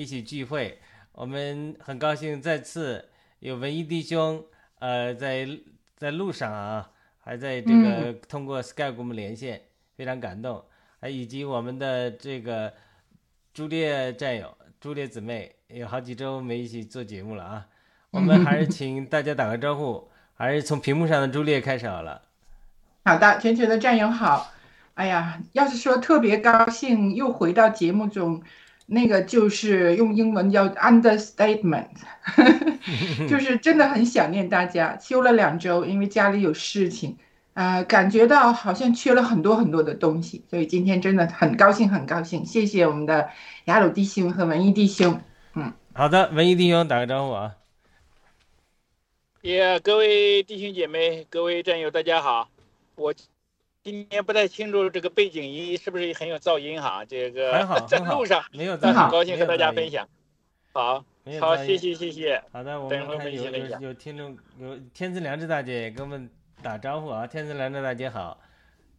一起聚会。我们很高兴再次有文艺弟兄，呃，在在路上啊，还在这个通过 Skype 跟我们连线，非常感动。还以及我们的这个朱烈战友、朱烈姊妹，有好几周没一起做节目了啊。我们还是请大家打个招呼，还是从屏幕上的朱烈开始好了。好的，全球的战友好。哎呀，要是说特别高兴又回到节目中，那个就是用英文叫 understatement，就是真的很想念大家。休了两周，因为家里有事情，啊、感觉到好像缺了很多很多的东西，所以今天真的很高兴，很高兴。谢谢我们的雅鲁弟兄和文艺弟兄。嗯好的，文艺弟兄打个招呼啊。也各位弟兄姐妹、各位战友，大家好。我今天不太清楚这个背景音是不是很有噪音哈？这个很好，在路上，没有噪音，很高兴和大家分享。好，好，谢谢谢谢。好的，我们看有有有听众有天赐良知大姐也跟我们打招呼啊，天赐良知大姐好，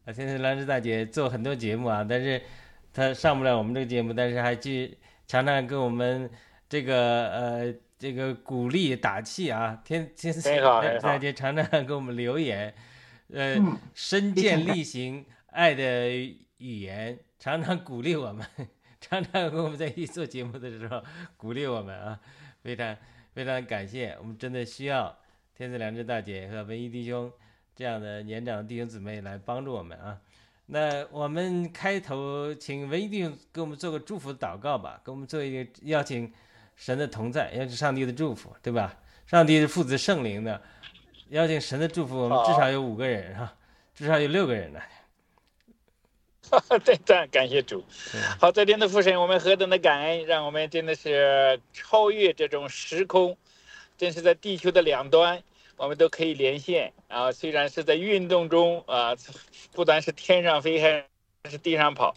啊，天赐良知大姐做很多节目啊，但是她上不了我们这个节目，但是还去常常给我们这个呃这个鼓励打气啊，天天赐很好良知大姐常常给我们留言，呃，嗯，身见力行爱的语言，常常鼓励我们，常常跟我们在一起做节目的时候鼓励我们啊，非常非常感谢，我们真的需要天赐良知大姐和文艺弟兄这样的年长的弟兄姊妹来帮助我们啊。那我们开头请文艺弟兄给我们做个祝福祷告吧，给我们做一个邀请神的同在，邀请上帝的祝福，对吧？上帝是父子圣灵的，邀请神的祝福，我们至少有五个人哈、至少有六个人呢。对，赞感谢主。好，在天的父神，我们何等的感恩，让我们真的是超越这种时空，真是在地球的两端，我们都可以连线啊。虽然是在运动中啊，不单是天上飞还是地上跑，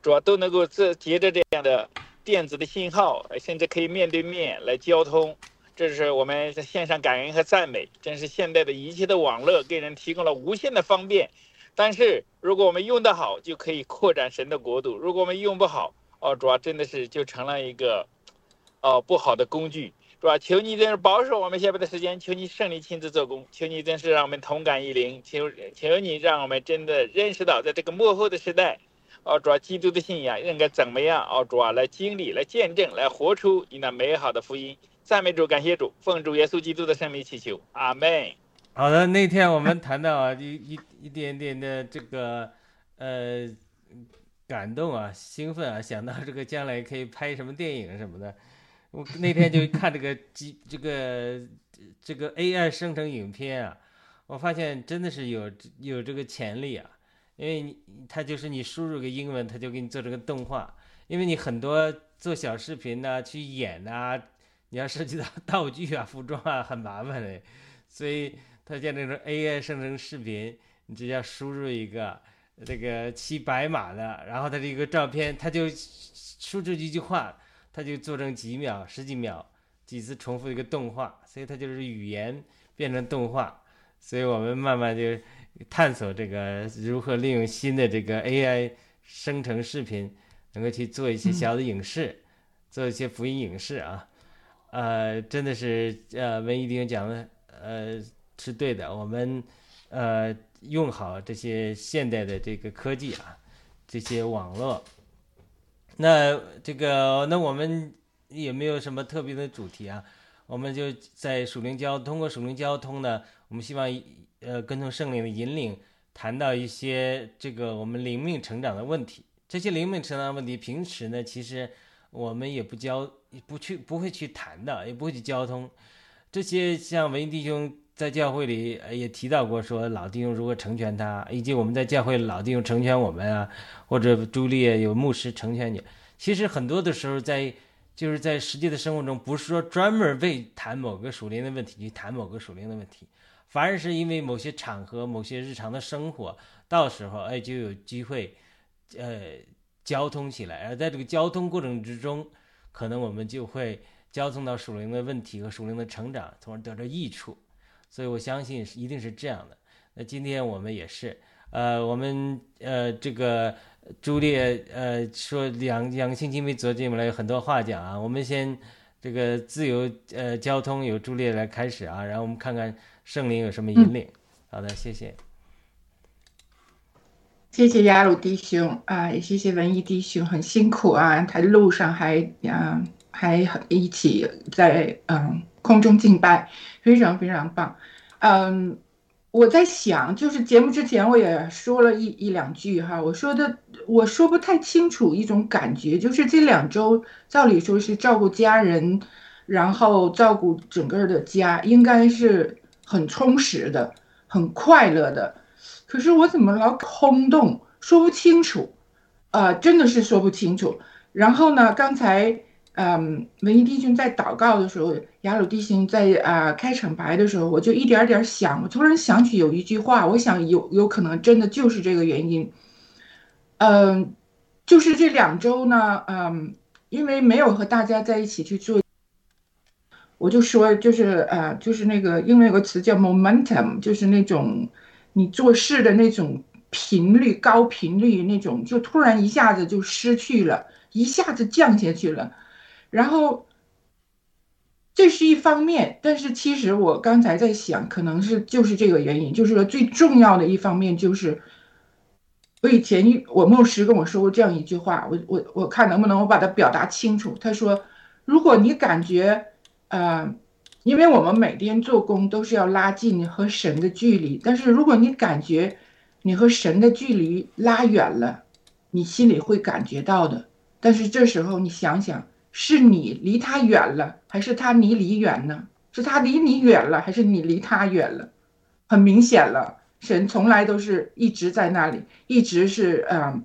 主要都能够这接着这样的电子的信号，甚至可以面对面来交通。这是我们在线上感恩和赞美，真是现代的一切的网络给人提供了无限的方便。但是如果我们用得好，就可以扩展神的国度；如果我们用不好，哦，主啊真的是就成了一个，哦不好的工具，是吧？求你真是保守我们下边的时间，求你圣灵亲自做工，求你真是让我们同感一灵，求求你让我们真的认识到，在这个幕后的时代，哦，主啊基督的信仰应该怎么样？哦，主啊来经历、来见证、来活出你那美好的福音。赞美主，感谢主，奉主耶稣基督的圣名祈求，阿门。好的，那天我们谈到啊，一一一点点的这个呃感动啊、兴奋啊，想到这个将来可以拍什么电影什么的。我那天就看这个机 这个这个 AI 生成影片啊，我发现真的是有有这个潜力啊，因为你它就是你输入个英文，它就给你做这个动画。因为你很多做小视频呐、去演呐、你要涉及到 道具啊、服装啊，很麻烦的，所以。它像那种 AI 生成视频，你只要输入一个这个骑白马的，然后它这个照片，它就输出一句话，它就做成几秒、十几秒几次重复一个动画，所以它就是语言变成动画。所以我们慢慢就探索这个如何利用新的这个 AI 生成视频，能够去做一些小的影视，做一些福音影视啊。呃，真的是呃，文艺兵讲的呃。是对的，我们呃用好这些现代的这个科技啊，这些网络。那这个那我们也没有什么特别的主题啊，我们就在属灵交通过属灵交通呢，我们希望呃跟从圣灵的引领，谈到一些这个我们灵命成长的问题。这些灵命成长问题，平时呢其实我们也不教交不去不会去谈的，也不会去交通。这些像文艺弟兄。在教会里也提到过，说老弟兄如何成全他，以及我们在教会老弟兄成全我们啊，或者朱丽有牧师成全你。其实很多的时候，在就是在实际的生活中，不是说专门为谈某个属灵的问题去谈某个属灵的问题，反而是因为某些场合、某些日常的生活，到时候哎就有机会，呃，交通起来。而在这个交通过程之中，可能我们就会交通到属灵的问题和属灵的成长，从而得到益处。所以我相信一定是这样的。那今天我们也是，呃，我们呃这个朱列呃说两两个星期没做节目了，有很多话讲啊。我们先这个自由呃交通由朱列来开始啊，然后我们看看圣灵有什么引领。好的，谢谢。谢谢雅鲁弟兄啊，也谢谢文艺弟兄，很辛苦啊，他路上还啊还一起在嗯。空中敬拜，非常非常棒。嗯，我在想，就是节目之前我也说了一一两句哈，我说的我说不太清楚一种感觉，就是这两周照理说是照顾家人，然后照顾整个的家，应该是很充实的，很快乐的。可是我怎么老空洞，说不清楚，呃，真的是说不清楚。然后呢，刚才。嗯，文艺弟兄在祷告的时候，雅鲁弟兄在啊开场白的时候，我就一点点想，我突然想起有一句话，我想有有可能真的就是这个原因。嗯，就是这两周呢，嗯，因为没有和大家在一起去做，我就说就是呃，就是那个英文有个词叫 momentum，就是那种你做事的那种频率高频率那种，就突然一下子就失去了，一下子降下去了。然后，这是一方面，但是其实我刚才在想，可能是就是这个原因，就是说最重要的一方面就是，我以前我牧师跟我说过这样一句话，我我我看能不能我把它表达清楚。他说，如果你感觉，呃，因为我们每天做工都是要拉近你和神的距离，但是如果你感觉你和神的距离拉远了，你心里会感觉到的。但是这时候你想想。是你离他远了，还是他离你远呢？是他离你远了，还是你离他远了？很明显了，神从来都是一直在那里，一直是嗯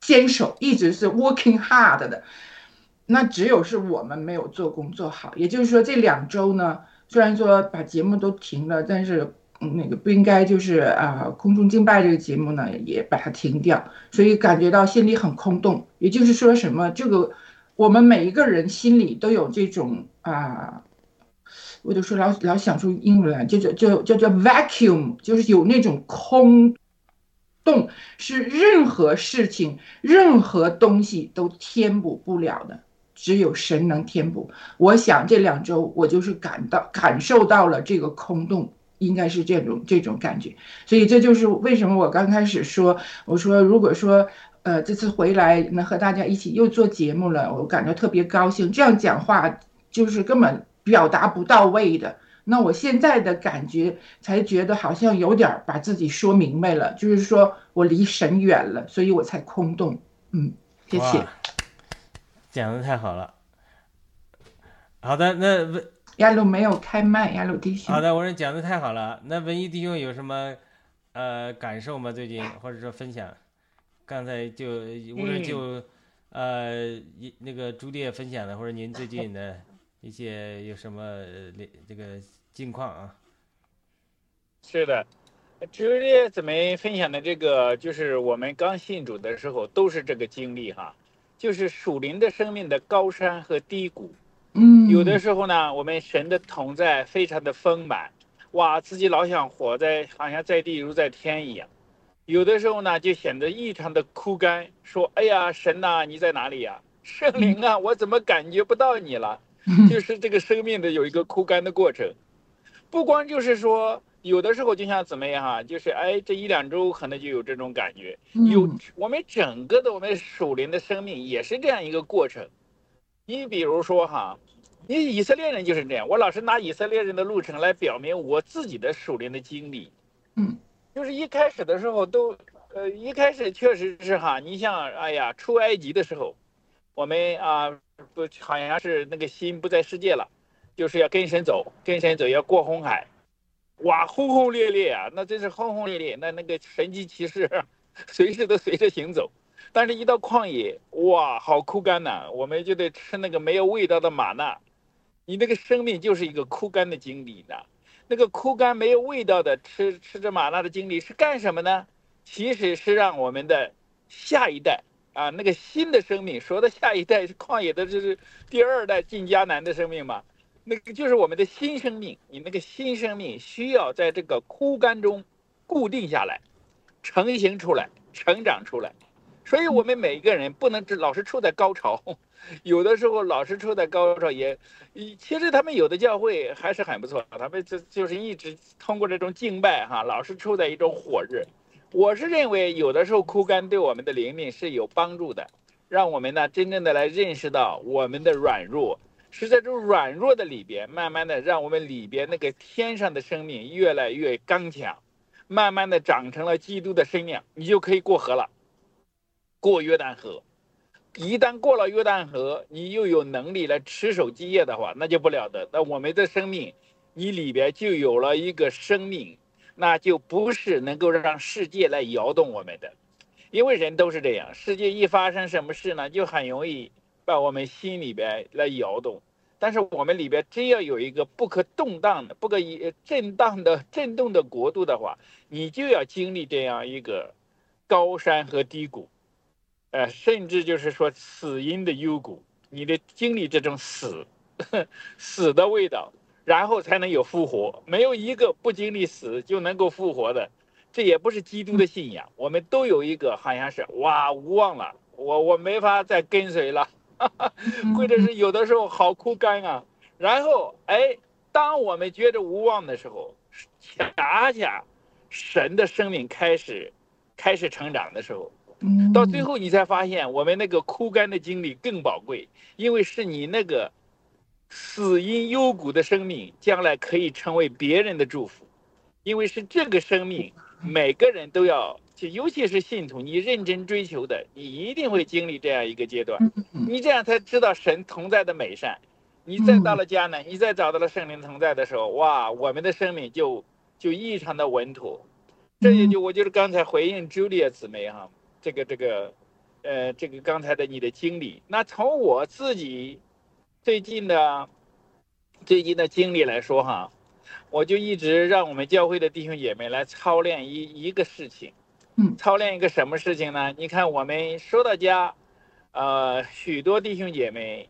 坚守，一直是 working hard 的。那只有是我们没有做工做好。也就是说，这两周呢，虽然说把节目都停了，但是那个不应该就是啊，空中敬拜这个节目呢也把它停掉，所以感觉到心里很空洞。也就是说，什么这个我们每一个人心里都有这种啊。我就说老老想出英文来，就叫叫叫叫 vacuum，就是有那种空洞，是任何事情、任何东西都填补不了的，只有神能填补。我想这两周我就是感到感受到了这个空洞，应该是这种这种感觉。所以这就是为什么我刚开始说，我说如果说呃这次回来能和大家一起又做节目了，我感觉特别高兴。这样讲话就是根本。表达不到位的，那我现在的感觉才觉得好像有点把自己说明白了，就是说我离神远了，所以我才空洞。嗯，谢谢。讲的太好了。好的，那文亚鲁没有开麦，亚鲁弟兄。好的，我说讲的太好了。那文艺弟兄有什么呃感受吗？最近或者说分享？刚才就无论就呃那个朱丽叶分享的，或者您最近的。一些有什么这个近况啊？是的，朱烈怎么分享的这个，就是我们刚信主的时候都是这个经历哈，就是属灵的生命的高山和低谷。嗯，有的时候呢，我们神的同在非常的丰满，哇，自己老想活在好像在地如在天一样。有的时候呢，就显得异常的枯干，说：“哎呀，神呐，你在哪里呀？圣灵啊，我怎么感觉不到你了？” 就是这个生命的有一个枯干的过程，不光就是说，有的时候就像怎么样哈，就是哎，这一两周可能就有这种感觉。有我们整个的我们属灵的生命也是这样一个过程。你比如说哈，你以色列人就是这样，我老是拿以色列人的路程来表明我自己的属灵的经历。嗯，就是一开始的时候都，呃，一开始确实是哈，你像哎呀，出埃及的时候，我们啊。不，好像是那个心不在世界了，就是要跟神走，跟神走要过红海，哇，轰轰烈烈啊，那真是轰轰烈烈，那那个神迹骑士 随时都随着行走，但是一到旷野，哇，好枯干呐，我们就得吃那个没有味道的玛纳，你那个生命就是一个枯干的经历呢，那个枯干没有味道的吃吃着玛纳的经历是干什么呢？其实是让我们的下一代。啊，那个新的生命，说的下一代是旷野的，这是第二代进迦南的生命嘛？那个就是我们的新生命。你那个新生命需要在这个枯干中固定下来，成型出来，成长出来。所以我们每一个人不能只老是处在高潮，有的时候老是处在高潮也，其实他们有的教会还是很不错，他们就就是一直通过这种敬拜哈，老是处在一种火热。我是认为，有的时候枯干对我们的灵命是有帮助的，让我们呢真正的来认识到我们的软弱，是在这种软弱的里边，慢慢的让我们里边那个天上的生命越来越刚强，慢慢的长成了基督的身量，你就可以过河了，过约旦河。一旦过了约旦河，你又有能力来持守基业的话，那就不了得。那我们的生命，你里边就有了一个生命。那就不是能够让世界来摇动我们的，因为人都是这样，世界一发生什么事呢，就很容易把我们心里边来摇动。但是我们里边真要有一个不可动荡的、不可以震荡的、震动的国度的话，你就要经历这样一个高山和低谷，呃，甚至就是说死因的幽谷，你得经历这种死，死的味道。然后才能有复活，没有一个不经历死就能够复活的，这也不是基督的信仰。我们都有一个，好像是哇无望了，我我没法再跟随了，或者是有的时候好枯干啊。然后哎，当我们觉得无望的时候，恰恰神的生命开始开始成长的时候，到最后你才发现，我们那个枯干的经历更宝贵，因为是你那个。死因幽谷的生命，将来可以成为别人的祝福，因为是这个生命，每个人都要，就尤其是信徒，你认真追求的，你一定会经历这样一个阶段，你这样才知道神同在的美善。你再到了迦南，你再找到了圣灵同在的时候，哇，我们的生命就就异常的稳妥。这也就我就是刚才回应 Julia 姊妹哈，这个这个，呃，这个刚才的你的经历。那从我自己最近的最近的经历来说哈，我就一直让我们教会的弟兄姐妹来操练一一个事情，嗯操练一个什么事情呢？你看我们说到家，呃，许多弟兄姐妹，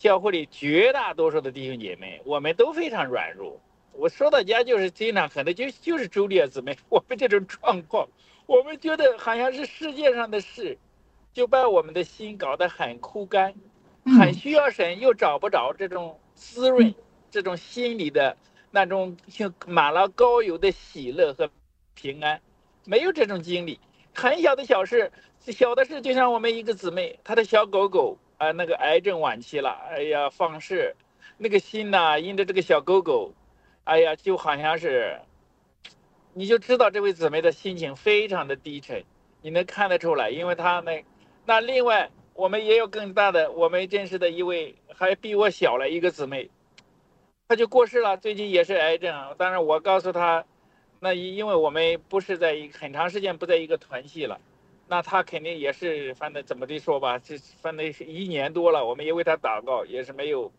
教会里绝大多数的弟兄姐妹，我们都非常软弱。我说到家就是经常可能就就是朱丽叶姊妹，我们这种状况，我们觉得好像是世界上的事，就把我们的心搞得很枯干，很嗯需要神，又找不着这种滋润，这种心里的那种像满了高油的喜乐和平安，没有这种经历。很小的小事，小的事就像我们一个姊妹，她的小狗狗啊、那个癌症晚期了，哎呀，放矢，那个心呐、因着这个小狗狗，哎呀，就好像是，你就知道这位姊妹的心情非常的低沉，你能看得出来，因为她那，那另外我们也有更大的，我们认识的一位还比我小了一个姊妹，她就过世了，最近也是癌症。当然我告诉她，那因因为我们不是在一很长时间不在一个团系了，那他肯定也是，反正怎么的说吧，这反正是一年多了，我们也为他祷告，也是没有。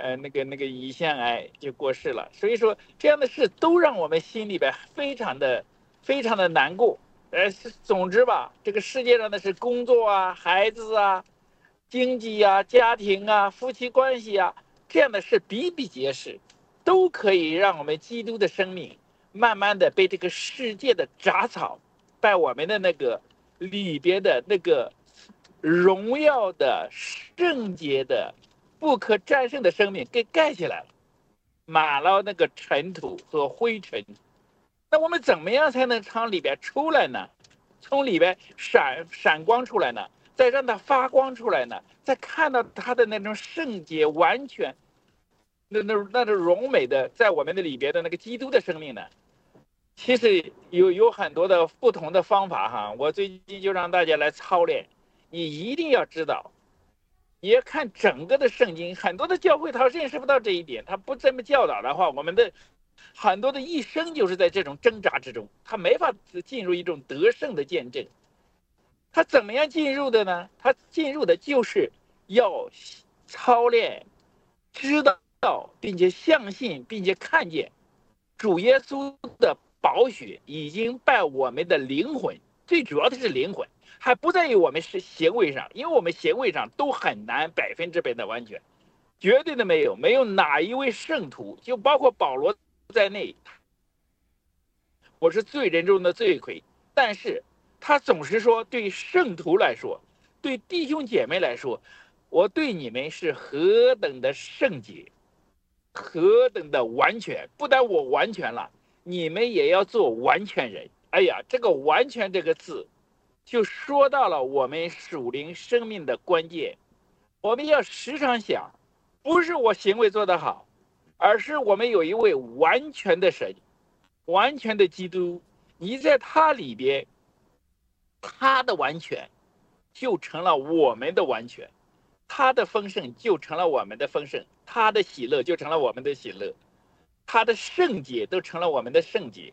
呃，那个那个胰腺癌就过世了，所以说这样的事都让我们心里边非常的非常的难过。呃，总之吧，这个世界上的是工作啊、孩子啊、经济啊、家庭啊、夫妻关系啊，这样的事比比皆是，都可以让我们基督的生命慢慢的被这个世界的杂草，把我们的那个里边的那个荣耀的、圣洁的。不可战胜的生命给盖起来了，满了那个尘土和灰尘。那我们怎么样才能从里边出来呢？从里边闪闪光出来呢？再让它发光出来呢？再看到它的那种圣洁完全，那那那种荣美的在我们的里边的那个基督的生命呢？其实有有很多的不同的方法哈。我最近就让大家来操练，你一定要知道。也要看整个的圣经，很多的教会他认识不到这一点，他不这么教导的话，我们的很多的一生就是在这种挣扎之中，他没法进入一种得胜的见证。他怎么样进入的呢？他进入的就是要操练，知道到并且相信并且看见主耶稣的宝血已经把我们的灵魂，最主要的是灵魂。还不在于我们是行为上，因为我们行为上都很难百分之百的完全，绝对的没有，没有哪一位圣徒，就包括保罗在内，我是罪人中的罪魁，但是他总是说，对圣徒来说，对弟兄姐妹来说，我对你们是何等的圣洁，何等的完全，不但我完全了，你们也要做完全人。哎呀，这个“完全”这个字。就说到了我们属灵生命的关键，我们要时常想，不是我行为做得好，而是我们有一位完全的神，完全的基督，你在他里边，他的完全就成了我们的完全，他的丰盛就成了我们的丰盛，他的喜乐就成了我们的喜乐，他的圣洁都成了我们的圣洁。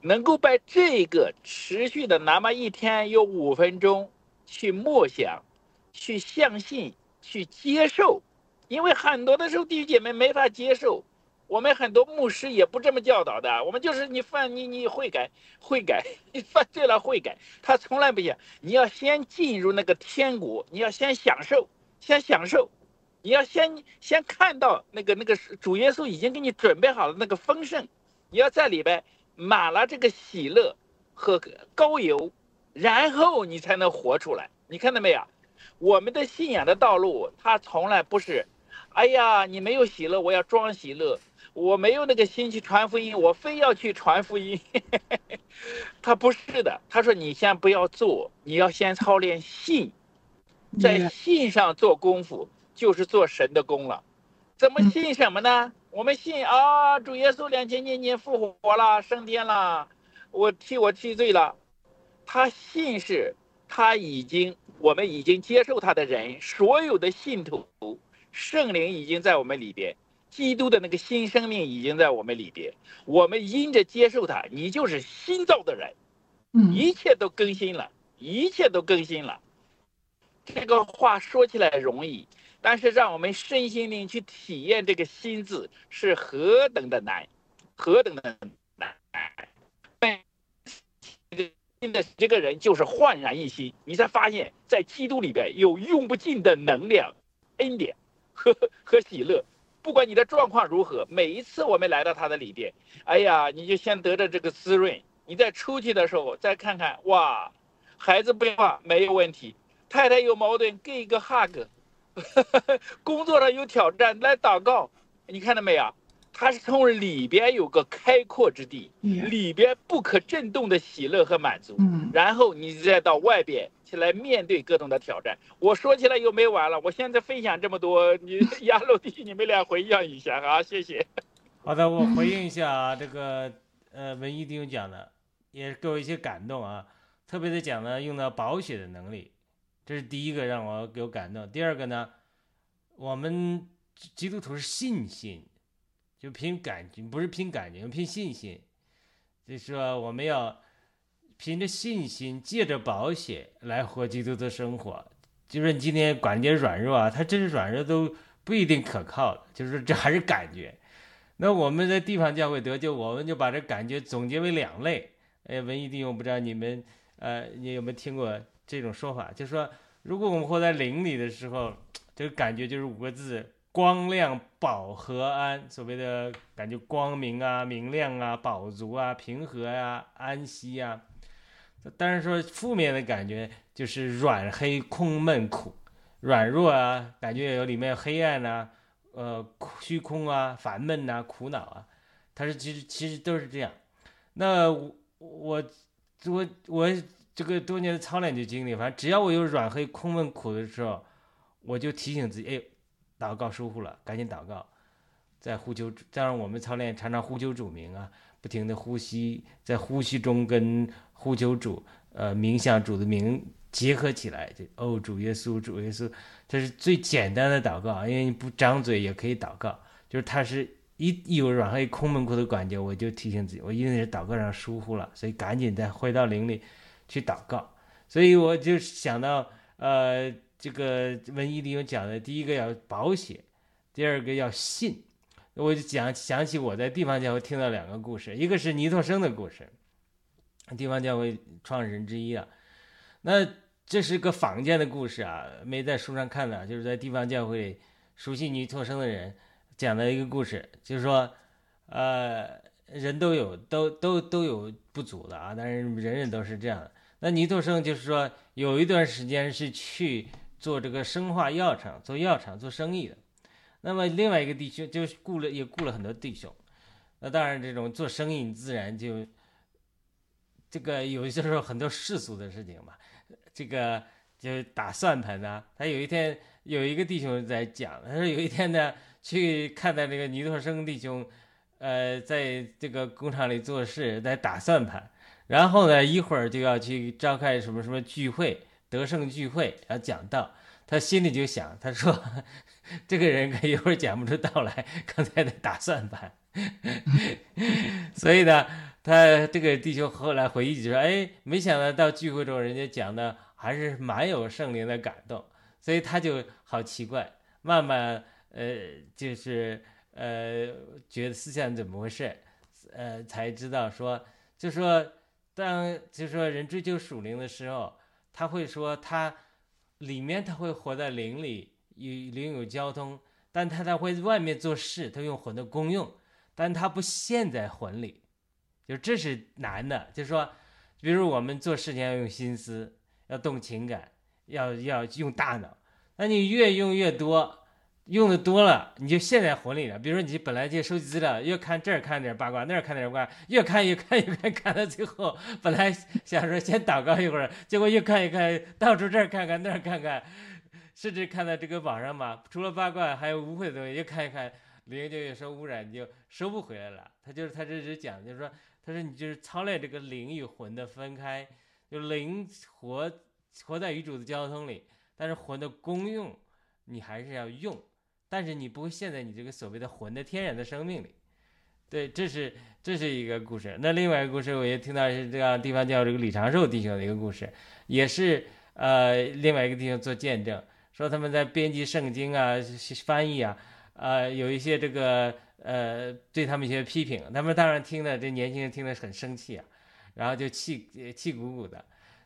能够把这个持续的哪怕一天有五分钟去默想、去相信、去接受，因为很多的时候弟兄姐妹没法接受，我们很多牧师也不这么教导的，我们就是你犯你你悔改悔改，你 犯罪了悔改，他从来不讲，你要先进入那个天国，你要先享受，先享受，你要先先看到那个那个主耶稣已经给你准备好了那个丰盛，你要在里边。满了这个喜乐和高油，然后你才能活出来。你看到没有？我们的信仰的道路，它从来不是，哎呀，你没有喜乐，我要装喜乐；我没有那个心去传福音，我非要去传福音。他不是的，他说你先不要做，你要先操练信，在信上做功夫，就是做神的功了。怎么信什么呢？我们信啊，主耶稣两千年前复活了，升天了，我替我替罪了。他信是，他已经，我们已经接受他的人，所有的信徒，圣灵已经在我们里边，基督的那个新生命已经在我们里边。我们因着接受他，你就是新造的人，嗯一切都更新了，一切都更新了。这个话说起来容易，但是让我们身心灵去体验这个心字是何等的难，何等的难。真的，这个人就是焕然一新，你才发现，在基督里边有用不尽的能量、恩典和和喜乐。不管你的状况如何，每一次我们来到他的里边，哎呀，你就先得着这个滋润。你再出去的时候，再看看，哇，孩子不怕没有问题，太太有矛盾给一个 hug，工作上有挑战来祷告，你看到没有？他是从里边有个开阔之地，里边不可震动的喜乐和满足，嗯，然后你再到外边去来面对各种的挑战。我说起来又没完了，我现在分享这么多，你亚楼弟，你们俩回应一下 啊，谢谢。好的，我回应一下啊，这个呃文艺弟兄讲的也给我一些感动啊，特别是讲呢用到保险的能力，这是第一个让我有感动。第二个呢，我们基督徒是信心。就凭感觉，不是凭感觉，凭信心。就是说，我们要凭着信心，借着保险来活基督的生活。就是你今天感觉软弱啊，他真是软弱都不一定可靠的。就是这还是感觉。那我们在地方教会得救，我们就把这感觉总结为两类。哎，文艺弟兄，不知道你们呃，你有没有听过这种说法？就是说，如果我们活在灵里的时候，这个感觉就是五个字。光亮、饱和、安，所谓的感觉光明啊、明亮啊、饱足啊、平和呀、安息呀。但是说负面的感觉就是软、黑、空、闷、苦、软弱啊，感觉有里面黑暗呐，呃，虚空啊、烦闷呐、苦恼啊。它是其实其实都是这样。那我我我我这个多年的操练就经历，反正只要我有软、黑、空、闷、苦的时候，我就提醒自己，哎。祷告疏忽了，赶紧祷告，在呼求。当然，我们操练常常呼求主名啊，不停的呼吸，在呼吸中跟呼求主，呃，冥想主的名结合起来。就哦，主耶稣，主耶稣，这是最简单的祷告，因为你不张嘴也可以祷告。就是他是一一有软黑空闷、苦的感觉，我就提醒自己，我一定是祷告上疏忽了，所以赶紧再回到灵里去祷告。所以我就想到，呃。这个文艺里有讲的，第一个要保险，第二个要信。我就讲想起我在地方教会听到两个故事，一个是尼托生的故事，地方教会创始人之一啊。那这是个坊间的故事啊，没在书上看的，就是在地方教会熟悉尼托生的人讲的一个故事，就是说，呃，人都有都都都有不足的啊，但是人人都是这样的。那尼托生就是说有一段时间是去。做这个生化药厂，做药厂做生意的，那么另外一个弟兄就雇了，也雇了很多弟兄。那当然，这种做生意自然就这个有些时候很多世俗的事情嘛，这个就打算盘呐。他有一天有一个弟兄在讲，他说有一天呢去看到这个尼托生弟兄，呃，在这个工厂里做事，在打算盘，然后呢一会儿就要去召开什么什么聚会。得胜聚会要讲道，他心里就想，他说 这个人可一会儿讲不出道来，刚才在打算盘。所以呢，他这个弟兄后来回忆就说：“哎，没想到到聚会中，人家讲的还是蛮有圣灵的感动。”所以他就好奇怪，慢慢呃，就是呃，觉得思想怎么回事，呃，才知道说，就说当就是说人追求属灵的时候。他会说，他里面他会活在灵里，与灵有交通，但他他会外面做事，他用魂的功用，但他不陷在魂里，就这是难的。就是说，比如我们做事情要用心思，要动情感，要要用大脑，那你越用越多。用的多了，你就陷在魂里了。比如说，你本来就收集资料，越看这儿看点八卦，那儿看点八卦，越看越看越看，看到最后，本来想说先祷告一会儿，结果越看越看，到处这儿看看那儿看看，甚至看到这个网上嘛，除了八卦还有污秽的东西，越看一看，灵就越受污染，你就收不回来了。他就是他这是讲，就是说，他说你就是操练这个灵与魂的分开，就灵活活在与主的交通里，但是魂的功用你还是要用。但是你不会陷在你这个所谓的魂的天然的生命里，对，这是这是一个故事。那另外一个故事，我也听到是这样地方叫这个李长寿弟兄的一个故事，也是呃，另外一个弟兄做见证，说他们在编辑圣经啊、翻译啊，呃，有一些这个呃对他们一些批评，他们当然听了，这年轻人听了很生气啊，然后就气气鼓鼓的。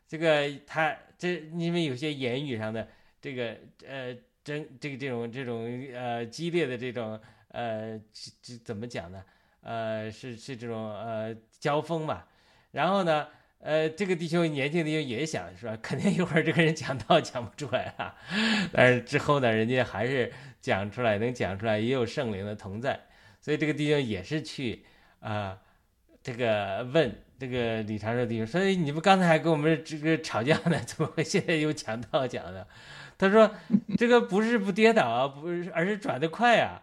这个他这因为有些言语上的这个呃争这个这种这种呃激烈的这种呃这这怎么讲呢？呃是是这种呃交锋吧。然后呢呃这个弟兄年轻的弟兄也想是吧，肯定一会儿这个人讲道讲不出来啊，但是之后呢人家还是讲出来，能讲出来，也有圣灵的同在，所以这个弟兄也是去啊、这个问。这个李长寿弟兄所以你们刚才还跟我们这个吵架呢，怎么会现在又讲道讲的？”他说：“这个不是不跌倒啊，不是，而是转得快啊。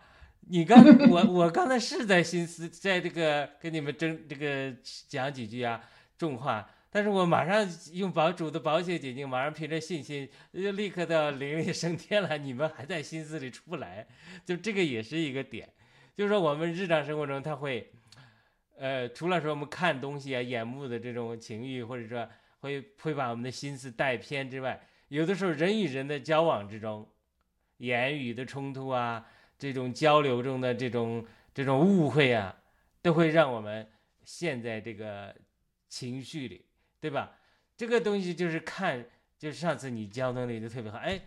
你刚 我我刚才是在心思，在这个跟你们争这个讲几句啊重话，但是我马上用保主的保险解禁，马上凭着信心就立刻到灵力升天了。你们还在心思里出不来，就这个也是一个点，就是说我们日常生活中他会。”呃，除了说我们看东西啊、眼目的这种情欲，或者说会会把我们的心思带偏之外，有的时候人与人的交往之中，言语的冲突啊，这种交流中的这种这种误会啊，都会让我们陷在这个情绪里，对吧？这个东西就是看，就是上次你交通的就特别好，哎，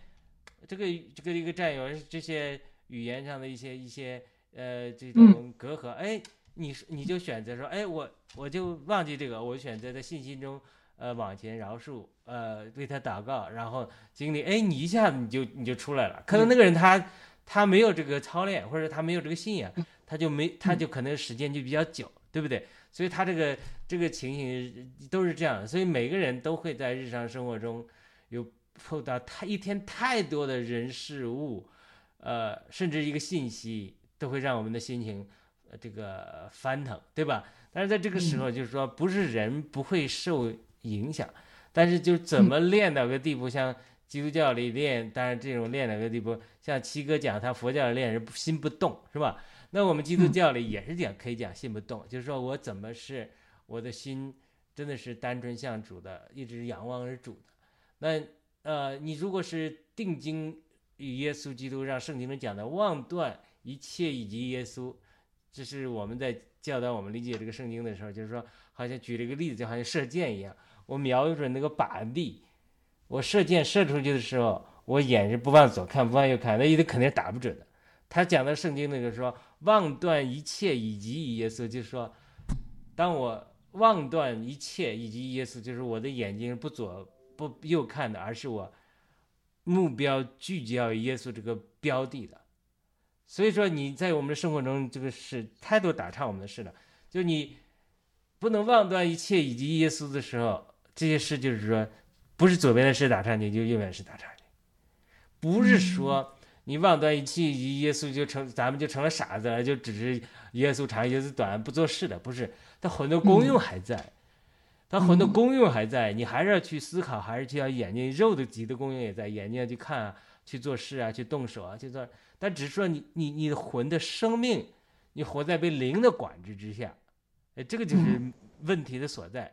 这个这个一个战友这些语言上的一些一些呃这种隔阂，哎。你你就选择说，哎，我我就忘记这个，我选择在信心中，呃，往前饶恕，呃，为他祷告，然后经历，哎，你一下子你就你就出来了。可能那个人他他没有这个操练，或者他没有这个信仰，他就没他就可能时间就比较久，对不对？所以他这个这个情形都是这样，所以每个人都会在日常生活中有碰到太一天太多的人事物，呃，甚至一个信息都会让我们的心情。呃，这个翻腾，对吧？但是在这个时候，就是说，不是人不会受影响，但是就怎么练到个地步，像基督教里练，当然这种练到个地步，像七哥讲他佛教里练是心不动，是吧？那我们基督教里也是讲，可以讲心不动，就是说我怎么是我的心真的是单纯向主的，一直仰望而主的。那呃，你如果是定睛与耶稣基督，让圣经中讲的忘断一切以及耶稣。这是我们在教导我们理解这个圣经的时候，就是说，好像举了一个例子，就好像射箭一样，我瞄准那个靶地，我射箭射出去的时候，我眼是不往左看，不往右看，那一定肯定打不准的。他讲的圣经那个说，望断一切以及耶稣，就是说，当我望断一切以及耶稣，就是我的眼睛不左不右看的，而是我目标聚焦于耶稣这个标的的。所以说你在我们的生活中，这个是太多打岔我们的事了。就你不能忘断一切以及耶稣的时候，这些事就是说，不是左边的事打岔你，就右边的事打岔你。不是说你忘断一气耶稣就成，咱们就成了傻子了，就只是耶稣长耶稣短，不做事的，不是。他很多功用还在，他很多功用还在，你还是要去思考，还是去要眼睛肉的级的功用也在，眼睛要去看啊，去做事啊，去动手啊，去做。但只是说你你你的魂的生命，你活在被灵的管制之下，哎，这个就是问题的所在。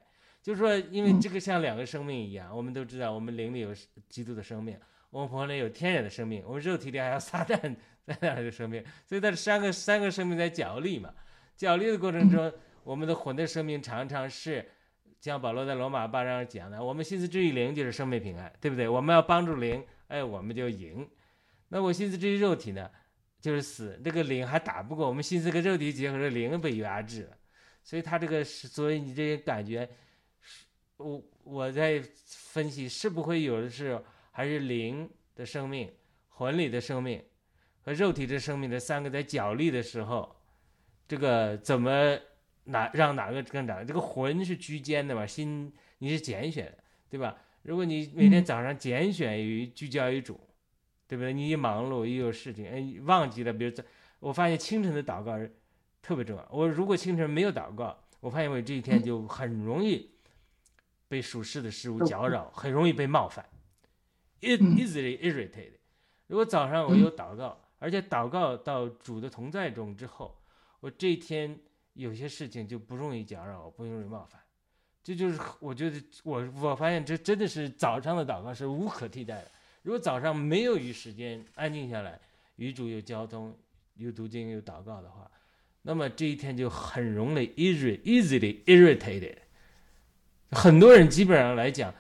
就是说，因为这个像两个生命一样，我们都知道，我们灵里有基督的生命，我们魂里有天然的生命，我们肉体里还有 撒旦在那里的生命，所以它是三个三个生命在角力嘛。角力的过程中，我们的魂的生命常常是像保罗在罗马八章讲的，我们心思至于灵就是生命平安，对不对？我们要帮助灵，哎，我们就赢。那我心思之于肉体呢，就是死，这个灵还打不过我们心思跟肉体结合，这灵被压制了，所以他这个是，所以你这些感觉，我我在分析是不会有的是还是灵的生命、魂里的生命和肉体的生命的三个在角力的时候，这个怎么哪让哪个更长？这个魂是居间的嘛，心你是拣选的，对吧？如果你每天早上拣选于聚焦于主。对不对？你一忙碌，一有事情，哎，忘记了。比如这，我发现清晨的祷告特别重要。我如果清晨没有祷告，我发现我这一天就很容易被属世的事物搅扰，很容易被冒犯，it，easily irritated。如果早上我有祷告，而且祷告到主的同在中之后，我这一天有些事情就不容易搅扰我，不容易冒犯。这就是我觉得我我发现这真的是早上的祷告是无可替代的。如果早上没有与时间安静下来，与主有交通、有读经、有祷告的话，那么这一天就很容易 easily easily irritated。很多人基本上来讲，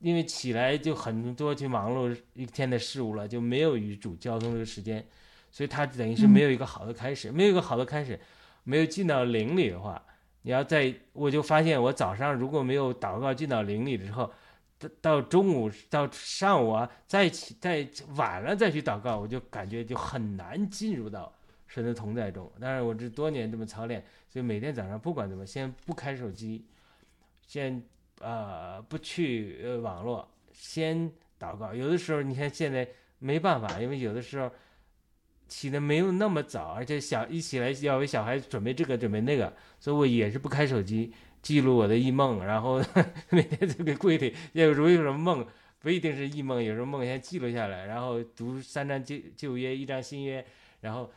因为起来就很多去忙碌一天的事物了，就没有与主交通的时间，所以他等于是没有一个好的开始，没有一个好的开始，没有进到灵里的话，你要在我就发现我早上如果没有祷告进到灵里之后。到到中午到上午啊，再起再晚了再去祷告，我就感觉就很难进入到神的同在中。但是我这多年这么操练，所以每天早上不管怎么，先不开手机，先呃不去呃网络，先祷告。有的时候你看现在没办法，因为有的时候起的没有那么早，而且小一起来要为小孩准备这个准备那个，所以我也是不开手机。记录我的异梦，然后 每天这个柜里，有时候有什么梦，不一定是异梦，有时候梦先记录下来，然后读三章旧旧约，一章新约，然后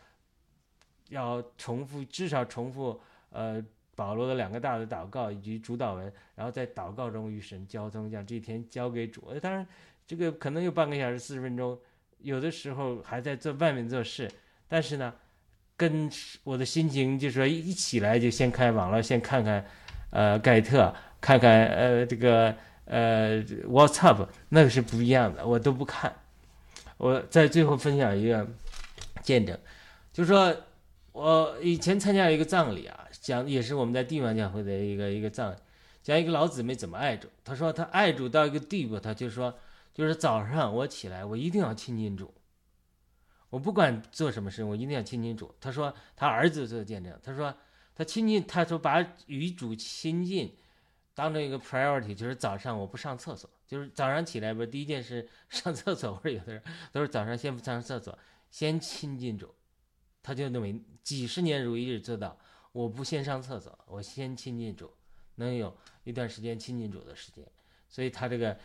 要重复至少重复呃保罗的两个大的祷告以及主导文，然后在祷告中与神交通，将这一天交给主。当然这个可能有半个小时四十分钟，有的时候还在做外面做事，但是呢，跟我的心情就是说一起来就先开网络，先看看。呃，盖特，看看呃这个呃 WhatsApp，那个是不一样的，我都不看。我在最后分享一个见证，就是说我以前参加一个葬礼啊，讲也是我们在地方教会的一个一个葬，讲一个老姊妹怎么爱主。她说她爱主到一个地步，她就说就是早上我起来，我一定要亲近主，我不管做什么事，我一定要亲近主。她说她儿子做见证，她说。他亲近，他说把与主亲近当成一个 priority，就是早上我不上厕所，就是早上起来不是第一件事上厕所，或者有的人都是早上先不上厕所，先亲近主，他就认为几十年如一日做到，我不先上厕所，我先亲近主，能有一段时间亲近主的时间，所以他这个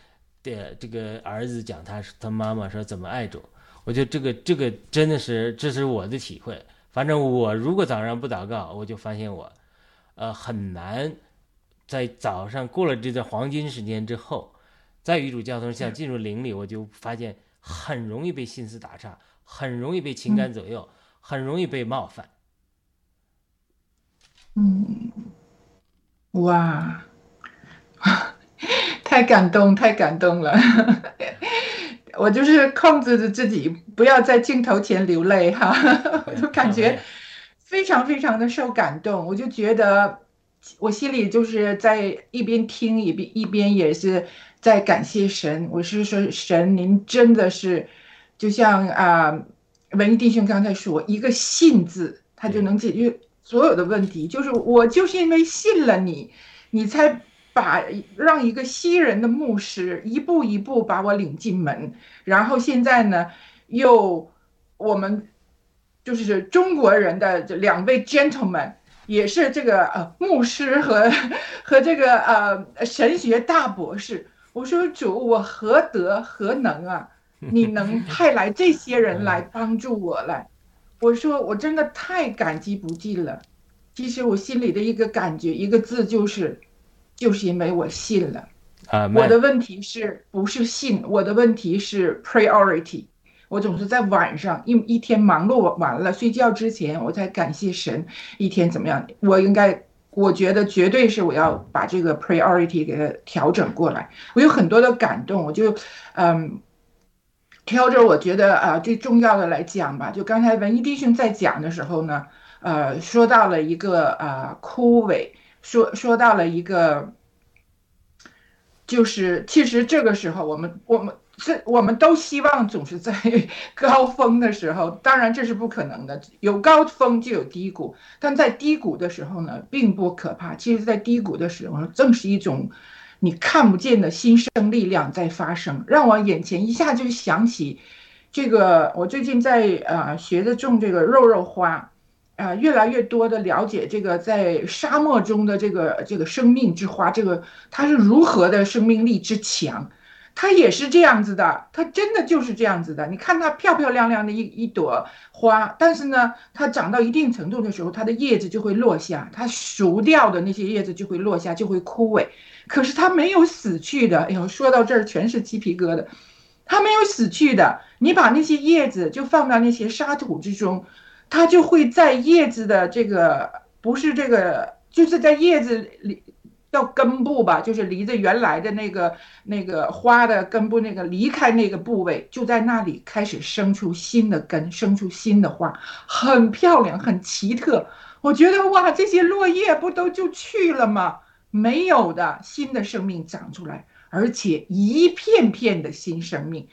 的这个儿子讲他他妈妈说怎么爱主，我觉得这个这个真的是这是我的体会。反正我如果早上不祷告，我就发现我，呃，很难在早上过了这段黄金时间之后，在与主交通想进入灵里，我就发现很容易被心思打岔，很容易被情感左右，很容易被冒犯。嗯，哇，太感动，太感动了。我就是控制着自己，不要在镜头前流泪哈，我就感觉非常非常的受感动。我就觉得我心里就是在一边听一边一边也是在感谢神。我是说神，您真的是就像啊文艺弟兄刚才说，一个信字他就能解决所有的问题。就是我就是因为信了你，你才。把让一个西人的牧师一步一步把我领进门，然后现在呢，又我们就是中国人的这两位 gentleman，也是这个呃牧师和和这个呃神学大博士。我说主，我何德何能啊？你能派来这些人来帮助我来？我说我真的太感激不尽了。其实我心里的一个感觉，一个字就是。就是因为我信了，啊，我的问题是不是信？我的问题是 priority。我总是在晚上一一天忙碌完了睡觉之前，我才感谢神一天怎么样？我应该，我觉得绝对是我要把这个 priority 给它调整过来。我有很多的感动，我就嗯，挑着我觉得啊最重要的来讲吧。就刚才文艺弟兄在讲的时候呢，呃，说到了一个啊枯萎。说说到了一个，就是其实这个时候，我们我们这我们都希望总是在高峰的时候，当然这是不可能的，有高峰就有低谷，但在低谷的时候呢，并不可怕。其实，在低谷的时候，正是一种你看不见的新生力量在发生，让我眼前一下就想起这个，我最近在呃学着种这个肉肉花。啊，越来越多的了解这个在沙漠中的这个这个生命之花，这个它是如何的生命力之强。它也是这样子的，它真的就是这样子的。你看它漂漂亮亮的一一朵花，但是呢，它长到一定程度的时候，它的叶子就会落下，它熟掉的那些叶子就会落下，就会枯萎。可是它没有死去的。哎呦，说到这儿全是鸡皮疙瘩。它没有死去的。你把那些叶子就放到那些沙土之中，它就会在叶子的这个不是这个，就是在叶子里。到根部吧，就是离着原来的那个那个花的根部那个离开那个部位，就在那里开始生出新的根，生出新的花，很漂亮，很奇特。我觉得哇，这些落叶不都就去了吗？没有的，新的生命长出来，而且一片片的新生命。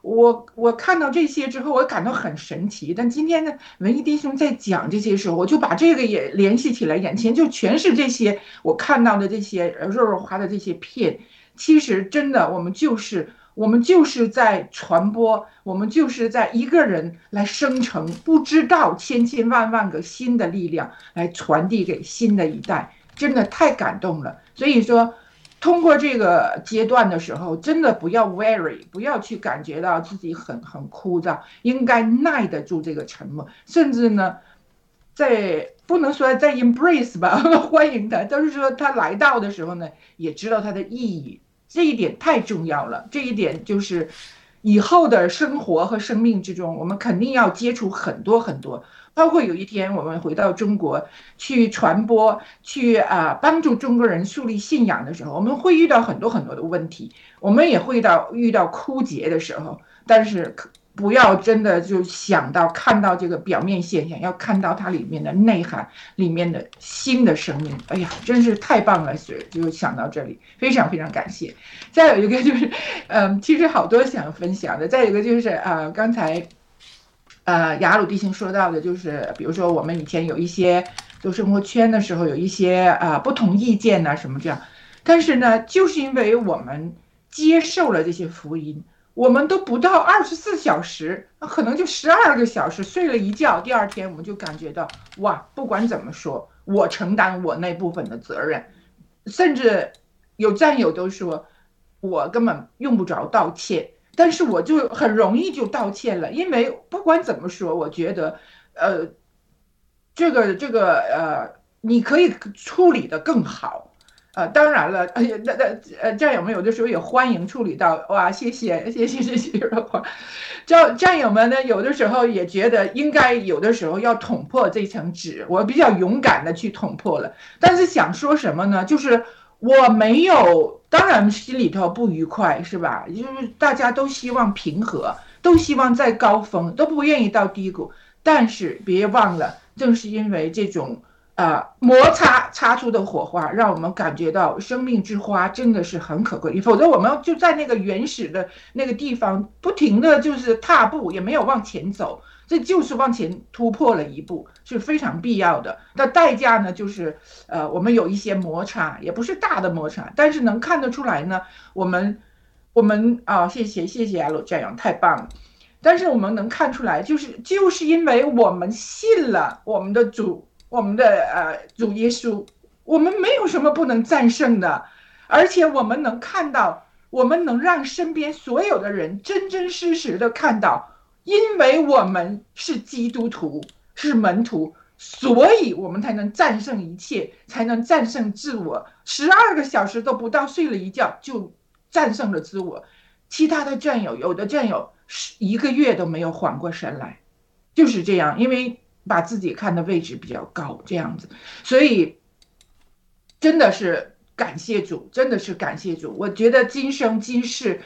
我我看到这些之后，我感到很神奇。但今天呢，文艺弟兄在讲这些时候，我就把这个也联系起来，眼前就全是这些我看到的这些肉肉花的这些片。其实真的，我们就是我们就是在传播，我们就是在一个人来生成不知道千千万万个新的力量，来传递给新的一代。真的太感动了。所以说。通过这个阶段的时候，真的不要 weary，不要去感觉到自己很很枯燥，应该耐得住这个沉默，甚至呢，在不能说在 embrace 吧，欢迎他，但是说他来到的时候呢，也知道他的意义，这一点太重要了。这一点就是以后的生活和生命之中，我们肯定要接触很多很多。包括有一天我们回到中国去传播，去啊帮助中国人树立信仰的时候，我们会遇到很多很多的问题，我们也会到遇到枯竭的时候。但是可不要真的就想到看到这个表面现象，要看到它里面的内涵，里面的新的生命。哎呀，真是太棒了！所以就想到这里，非常非常感谢。再有一个就是，嗯，其实好多想分享的。再有一个就是啊，刚才。呃，雅鲁弟兄说到的就是，比如说我们以前有一些做生活圈的时候，有一些啊不同意见呐什么这样，但是呢，就是因为我们接受了这些福音，我们都不到二十四小时，那可能就十二个小时睡了一觉，第二天我们就感觉到哇，不管怎么说，我承担我那部分的责任，甚至有战友都说，我根本用不着道歉。但是我就很容易就道歉了，因为不管怎么说，我觉得，呃，这个这个呃，你可以处理的更好，呃，当然了，哎呀，那那呃，战友们有的时候也欢迎处理到，哇，谢谢谢谢谢谢的话，战战友们呢，有的时候也觉得应该有的时候要捅破这层纸，我比较勇敢的去捅破了，但是想说什么呢？就是我没有。当然心里头不愉快是吧？因为大家都希望平和，都希望在高峰，都不愿意到低谷。但是别忘了，正是因为这种啊摩擦擦出的火花，让我们感觉到生命之花真的是很可贵。否则我们就在那个原始的那个地方，不停的就是踏步，也没有往前走。这就是往前突破了一步，是非常必要的。那代价呢，就是呃，我们有一些摩擦，也不是大的摩擦，但是能看得出来呢，我们我们啊，谢谢谢谢阿鲁战友，太棒了。但是我们能看出来，就是就是因为我们信了我们的主，我们的呃主耶稣，我们没有什么不能战胜的，而且我们能看到，我们能让身边所有的人真真实实的看到。因为我们是基督徒，是门徒，所以我们才能战胜一切，才能战胜自我。十二个小时都不到，睡了一觉就战胜了自我。其他的战友，有的战友是一个月都没有缓过神来，就是这样，因为把自己看的位置比较高，这样子。所以真的是感谢主，真的是感谢主。我觉得今生今世，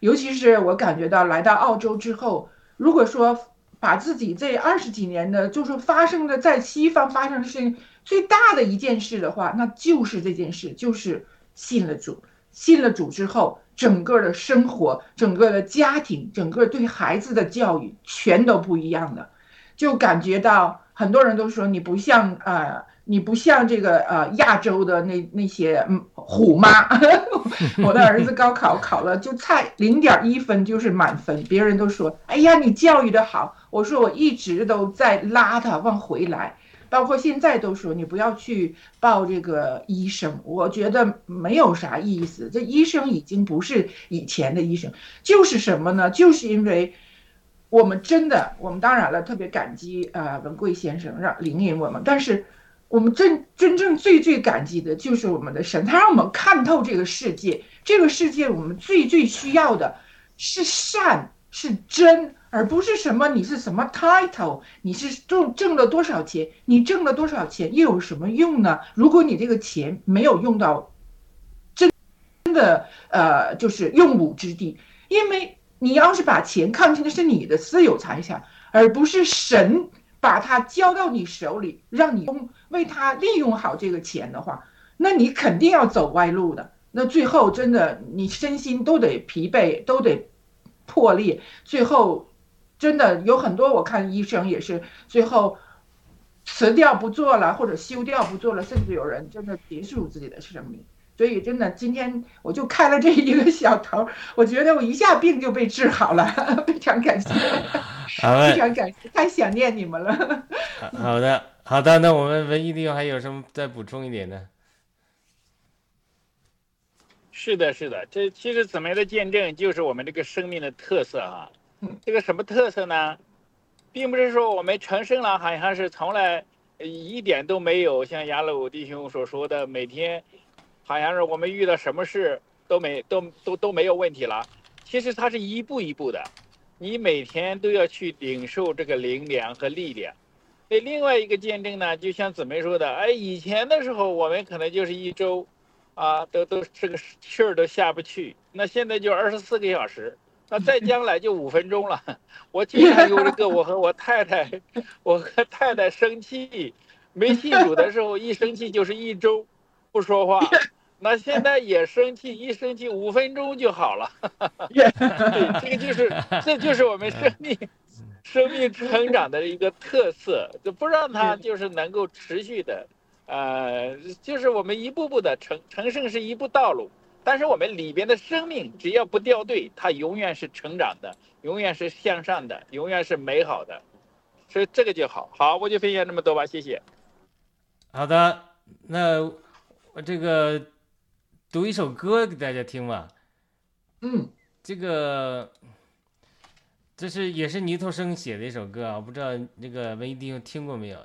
尤其是我感觉到来到澳洲之后。如果说把自己这二十几年的，就是发生的在西方发生的事情最大的一件事的话，那就是这件事，就是信了主，信了主之后，整个的生活、整个的家庭、整个对孩子的教育全都不一样的，就感觉到很多人都说你不像啊。你不像这个呃亚洲的那那些嗯虎妈，我的儿子高考考了就差零点一分就是满分，别人都说哎呀你教育的好，我说我一直都在拉他往回来，包括现在都说你不要去报这个医生，我觉得没有啥意思。这医生已经不是以前的医生，就是什么呢？就是因为我们真的，我们当然了，特别感激呃文贵先生让领引我们，但是我们真真正最最感激的就是我们的神，他让我们看透这个世界，这个世界我们最最需要的是善，是真。而不是什么你是什么 title，你是挣挣了多少钱，你挣了多少钱又有什么用呢？如果你这个钱没有用到真真的呃就是用武之地，因为你要是把钱看成的是你的私有财产，而不是神把它交到你手里，让你用为他利用好这个钱的话，那你肯定要走歪路的。那最后真的你身心都得疲惫，都得破裂，最后。真的有很多，我看医生也是最后辞掉不做了，或者休掉不做了，甚至有人真的结束自己的生命。所以真的，今天我就开了这一个小头，我觉得我一下病就被治好了，非常感谢，非常感谢，太想念你们了。好的，好的，那我们文艺弟兄还有什么再补充一点呢？是的，是的，这其实姊妹的见证就是我们这个生命的特色啊。这个什么特色呢？并不是说我们成圣了，好像是从来一点都没有像亚鲁弟兄所说的，每天好像是我们遇到什么事都没都都都没有问题了。其实它是一步一步的，你每天都要去领受这个灵粮和力量。那另外一个见证呢，就像姊妹说的，哎，以前的时候我们可能就是一周，啊，都都这个气儿都下不去，那现在就二十四个小时。那再将来就五分钟了。我经常有一个，我和我太太，我和太太生气，没气主的时候一生气就是一周不说话。那现在也生气，一生气五分钟就好了。对，这个就是，这就是我们生命生命成长的一个特色，就不让它就是能够持续的，呃，就是我们一步步的成成圣是一步道路。但是我们里边的生命只要不掉队，它永远是成长的，永远是向上的，永远是美好的，所以这个就好。好，我就分享这么多吧，谢谢。好的，那我这个读一首歌给大家听吧。嗯，这个这是也是泥头生写的一首歌啊，我不知道那个文艺弟兄听过没有？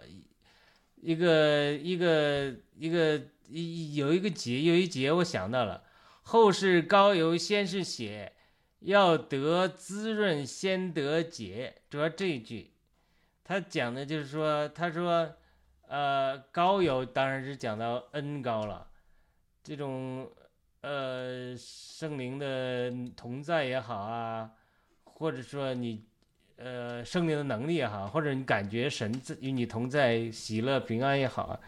一个一个一个一有一个节有一节我想到了。后世高邮先是写，要得滋润先得解。主要这一句，他讲的就是说，他说，呃，高邮当然是讲到恩高了，这种呃圣灵的同在也好啊，或者说你呃圣灵的能力也好，或者你感觉神与你同在、喜乐平安也好啊，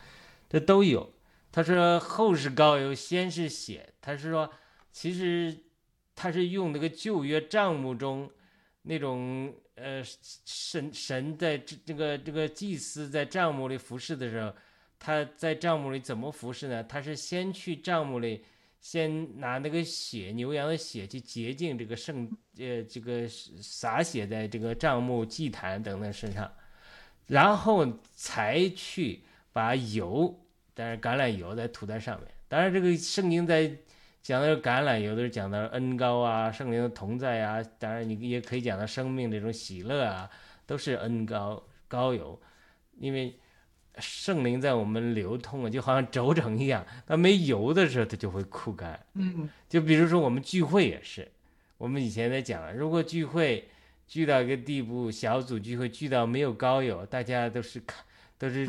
这都有。他说：“后是高油，先是血。”他是说，其实他是用那个旧约账目中那种呃神神在这这个这个祭司在账目里服侍的时候，他在账目里怎么服侍呢？他是先去账目里，先拿那个血牛羊的血去洁净这个圣呃这个洒血在这个账目祭坛等等身上，然后才去把油。但是橄榄油在涂在上面。当然，这个圣经在讲的是橄榄油，都是讲到恩高啊，圣灵的同在啊。当然，你也可以讲到生命这种喜乐啊，都是恩高高油。因为圣灵在我们流通啊，就好像轴承一样，它没油的时候，它就会枯干。嗯。就比如说我们聚会也是，我们以前在讲，如果聚会聚到一个地步，小组聚会聚到没有高友，大家都是看都是。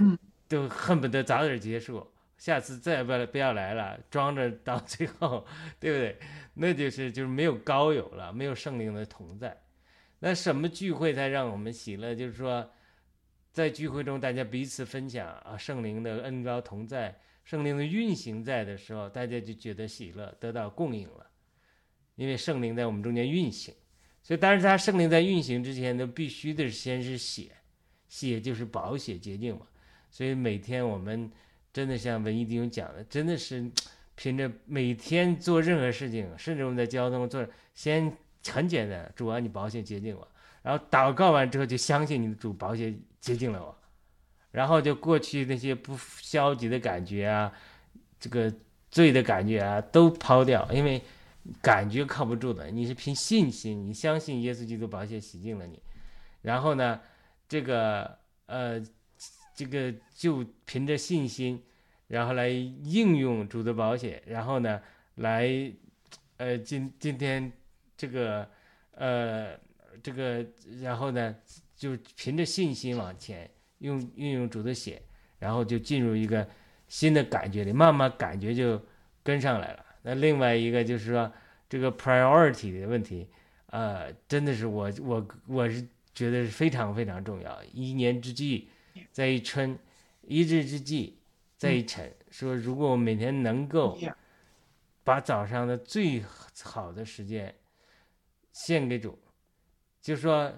都恨不得早点结束，下次再也不不要来了，装着到最后，对不对？那就是就是没有高友了，没有圣灵的同在。那什么聚会才让我们喜乐？就是说，在聚会中大家彼此分享啊，圣灵的恩高同在，圣灵的运行在的时候，大家就觉得喜乐得到供应了，因为圣灵在我们中间运行。所以，但是他圣灵在运行之前，都必须得先是血，血就是宝血洁净嘛。所以每天我们真的像文艺弟兄讲的，真的是凭着每天做任何事情，甚至我们在交通做，先很简单，主啊，你保险洁净我，然后祷告完之后就相信你的主保险接近了我，然后就过去那些不消极的感觉啊，这个罪的感觉啊都抛掉，因为感觉靠不住的，你是凭信心，你相信耶稣基督保险洗净了你，然后呢，这个呃，这个就凭着信心，然后来应用主的保险，然后呢，来呃今今天这个呃这个，然后呢，就凭着信心往前用运用主的血，然后就进入一个新的感觉里，慢慢感觉就跟上来了。那另外一个就是说这个 priority 的问题，呃，真的是我我我是觉得是非常非常重要。一年之计在于春，一日之计在于晨。说如果我每天能够把早上的最好的时间献给主，就说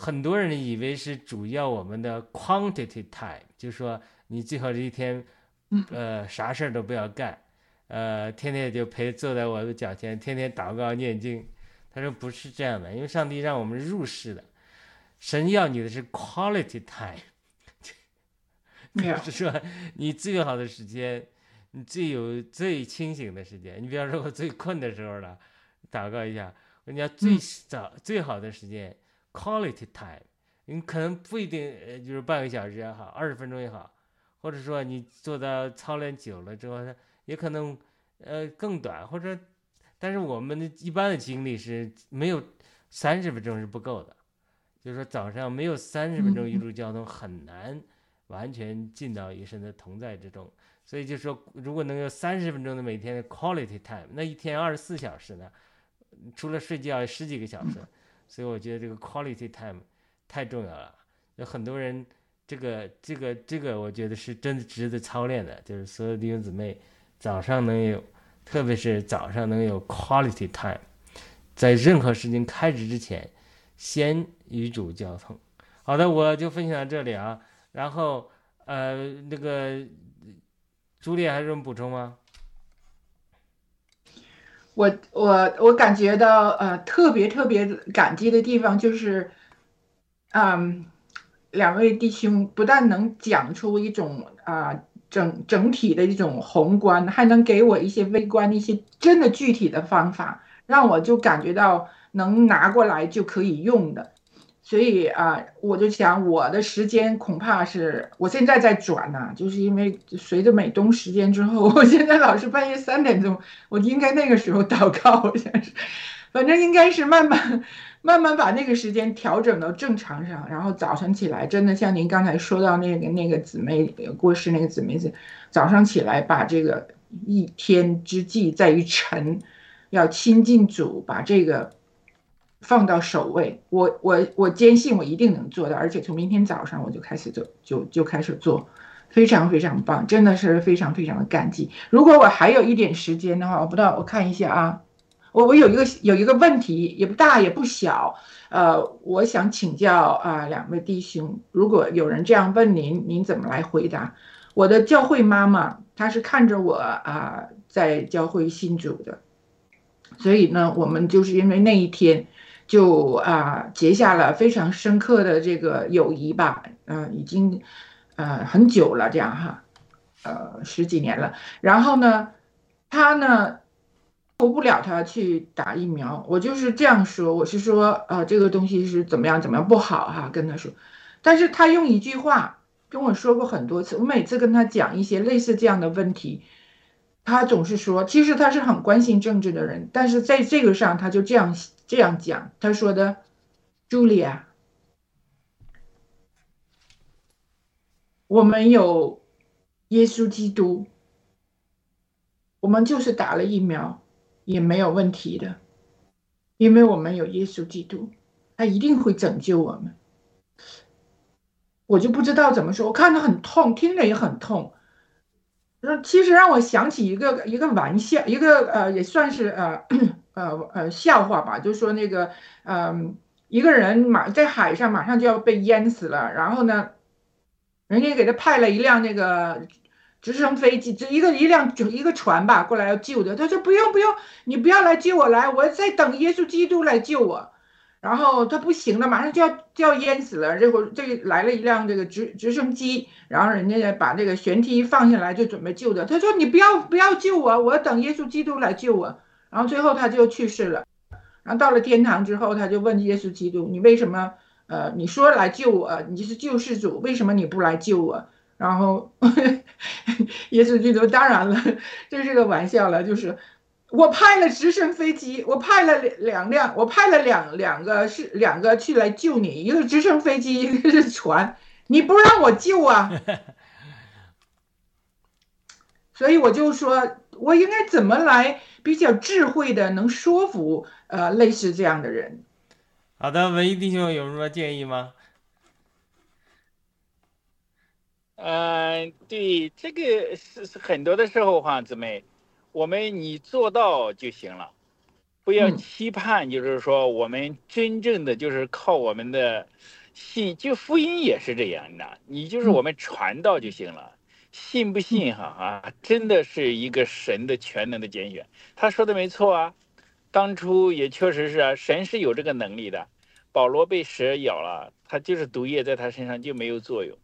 很多人以为是主要我们的 quantity time，就说你最好这一天，呃，啥事儿都不要干，呃，天天就陪坐在我的脚前，天天祷告念经。他说不是这样的，因为上帝让我们入世的，神要你的是 quality time，就是说你最好的时间，你最有最清醒的时间。你比方说我最困的时候了，祷告一下，人家最嗯早、最好的时间 quality time，你可能不一定呃就是半个小时也好，二十分钟也好，或者说你做到操练久了之后，呢，也可能呃更短，或者但是我们的一般的经历是没有三十分钟是不够的，就是说早上没有三十分钟嗯一路交通很难完全进到与神的同在之中。所以就说，如果能有三十分钟的每天的 quality time，那一天二十四小时呢，除了睡觉十几个小时，所以我觉得这个 quality time 太重要了。有很多人，这个这个这个，我觉得是真的值得操练的，就是所有弟兄姊妹早上能有，特别是早上能有 quality time，在任何事情开始之前，先与主交通。好的，我就分享到这里啊。然后呃，那个朱莉还有什么补充吗？我我我感觉到呃特别特别感激的地方就是，嗯，两位弟兄不但能讲出一种啊、整整体的一种宏观，还能给我一些微观的一些真的具体的方法，让我就感觉到能拿过来就可以用的。所以啊、我就想我的时间恐怕是我现在在转呢、就是因为随着美东时间之后，我现在老是半夜三点钟。我应该那个时候祷告，我想是，反正应该是慢慢慢慢把那个时间调整到正常上，然后早上起来，真的像您刚才说到那个那个姊妹过世那个姊妹子，早上起来把这个一天之计在于晨，要亲近主，把这个放到首位。我我我坚信我一定能做到，而且从明天早上我就开始做，就就开始做。非常非常棒，真的是非常非常的感激。如果我还有一点时间的话，我不知道，我看一下啊，我我有一个有一个问题，也不大也不小，呃，我想请教啊、两位弟兄，如果有人这样问您，您怎么来回答？我的教会妈妈，她是看着我啊、在教会信主的，所以呢，我们就是因为那一天就啊、结下了非常深刻的这个友谊吧，嗯、已经呃很久了，这样哈，呃十几年了。然后呢，他呢求不了他去打疫苗，我就是这样说，我是说呃这个东西是怎么样怎么样不好哈，跟他说，但是他用一句话跟我说过很多次，我每次跟他讲一些类似这样的问题。他总是说，其实他是很关心政治的人，但是在这个上他就这样这样讲，他说的，茱莉亚，我们有耶稣基督，我们就是打了疫苗也没有问题的，因为我们有耶稣基督，他一定会拯救我们。我就不知道怎么说，我看着很痛，听着也很痛。那其实让我想起一个一个玩笑，一个呃也算是呃呃呃笑话吧，就说那个嗯、一个人马在海上马上就要被淹死了，然后呢，人家给他派了一辆那个直升飞机，这一个一辆就一个船吧过来要救他，他说不用不用，你不要来救我来，我在等耶稣基督来救我。然后他不行了，马上就要就要淹死了。这会这来了一辆这个直直升机，然后人家把这个舷梯放下来，就准备救他。他说：“你不要不要救我，我等耶稣基督来救我。”然后最后他就去世了。然后到了天堂之后，他就问耶稣基督：“你为什么？呃，你说来救我，你是救世主，为什么你不来救我？”然后 耶稣基督当然了，这是个玩笑了，就是。我派了直升飞机，我派了两两辆，我派了两两个是两个去来救你，一个直升飞机，一个是船，你不让我救啊，所以我就说，我应该怎么来比较智慧的能说服呃类似这样的人？好的，文艺弟兄有什么建议吗？嗯，对，这个是是很多的时候哈，姊妹。我们你做到就行了，不要期盼，就是说我们真正的就是靠我们的信，就福音也是这样的，你就是我们传道就行了，信不信哈啊，真的是一个神的全能的拣选。他说的没错啊，当初也确实是啊，神是有这个能力的。保罗被蛇咬了，他就是毒液在他身上就没有作用。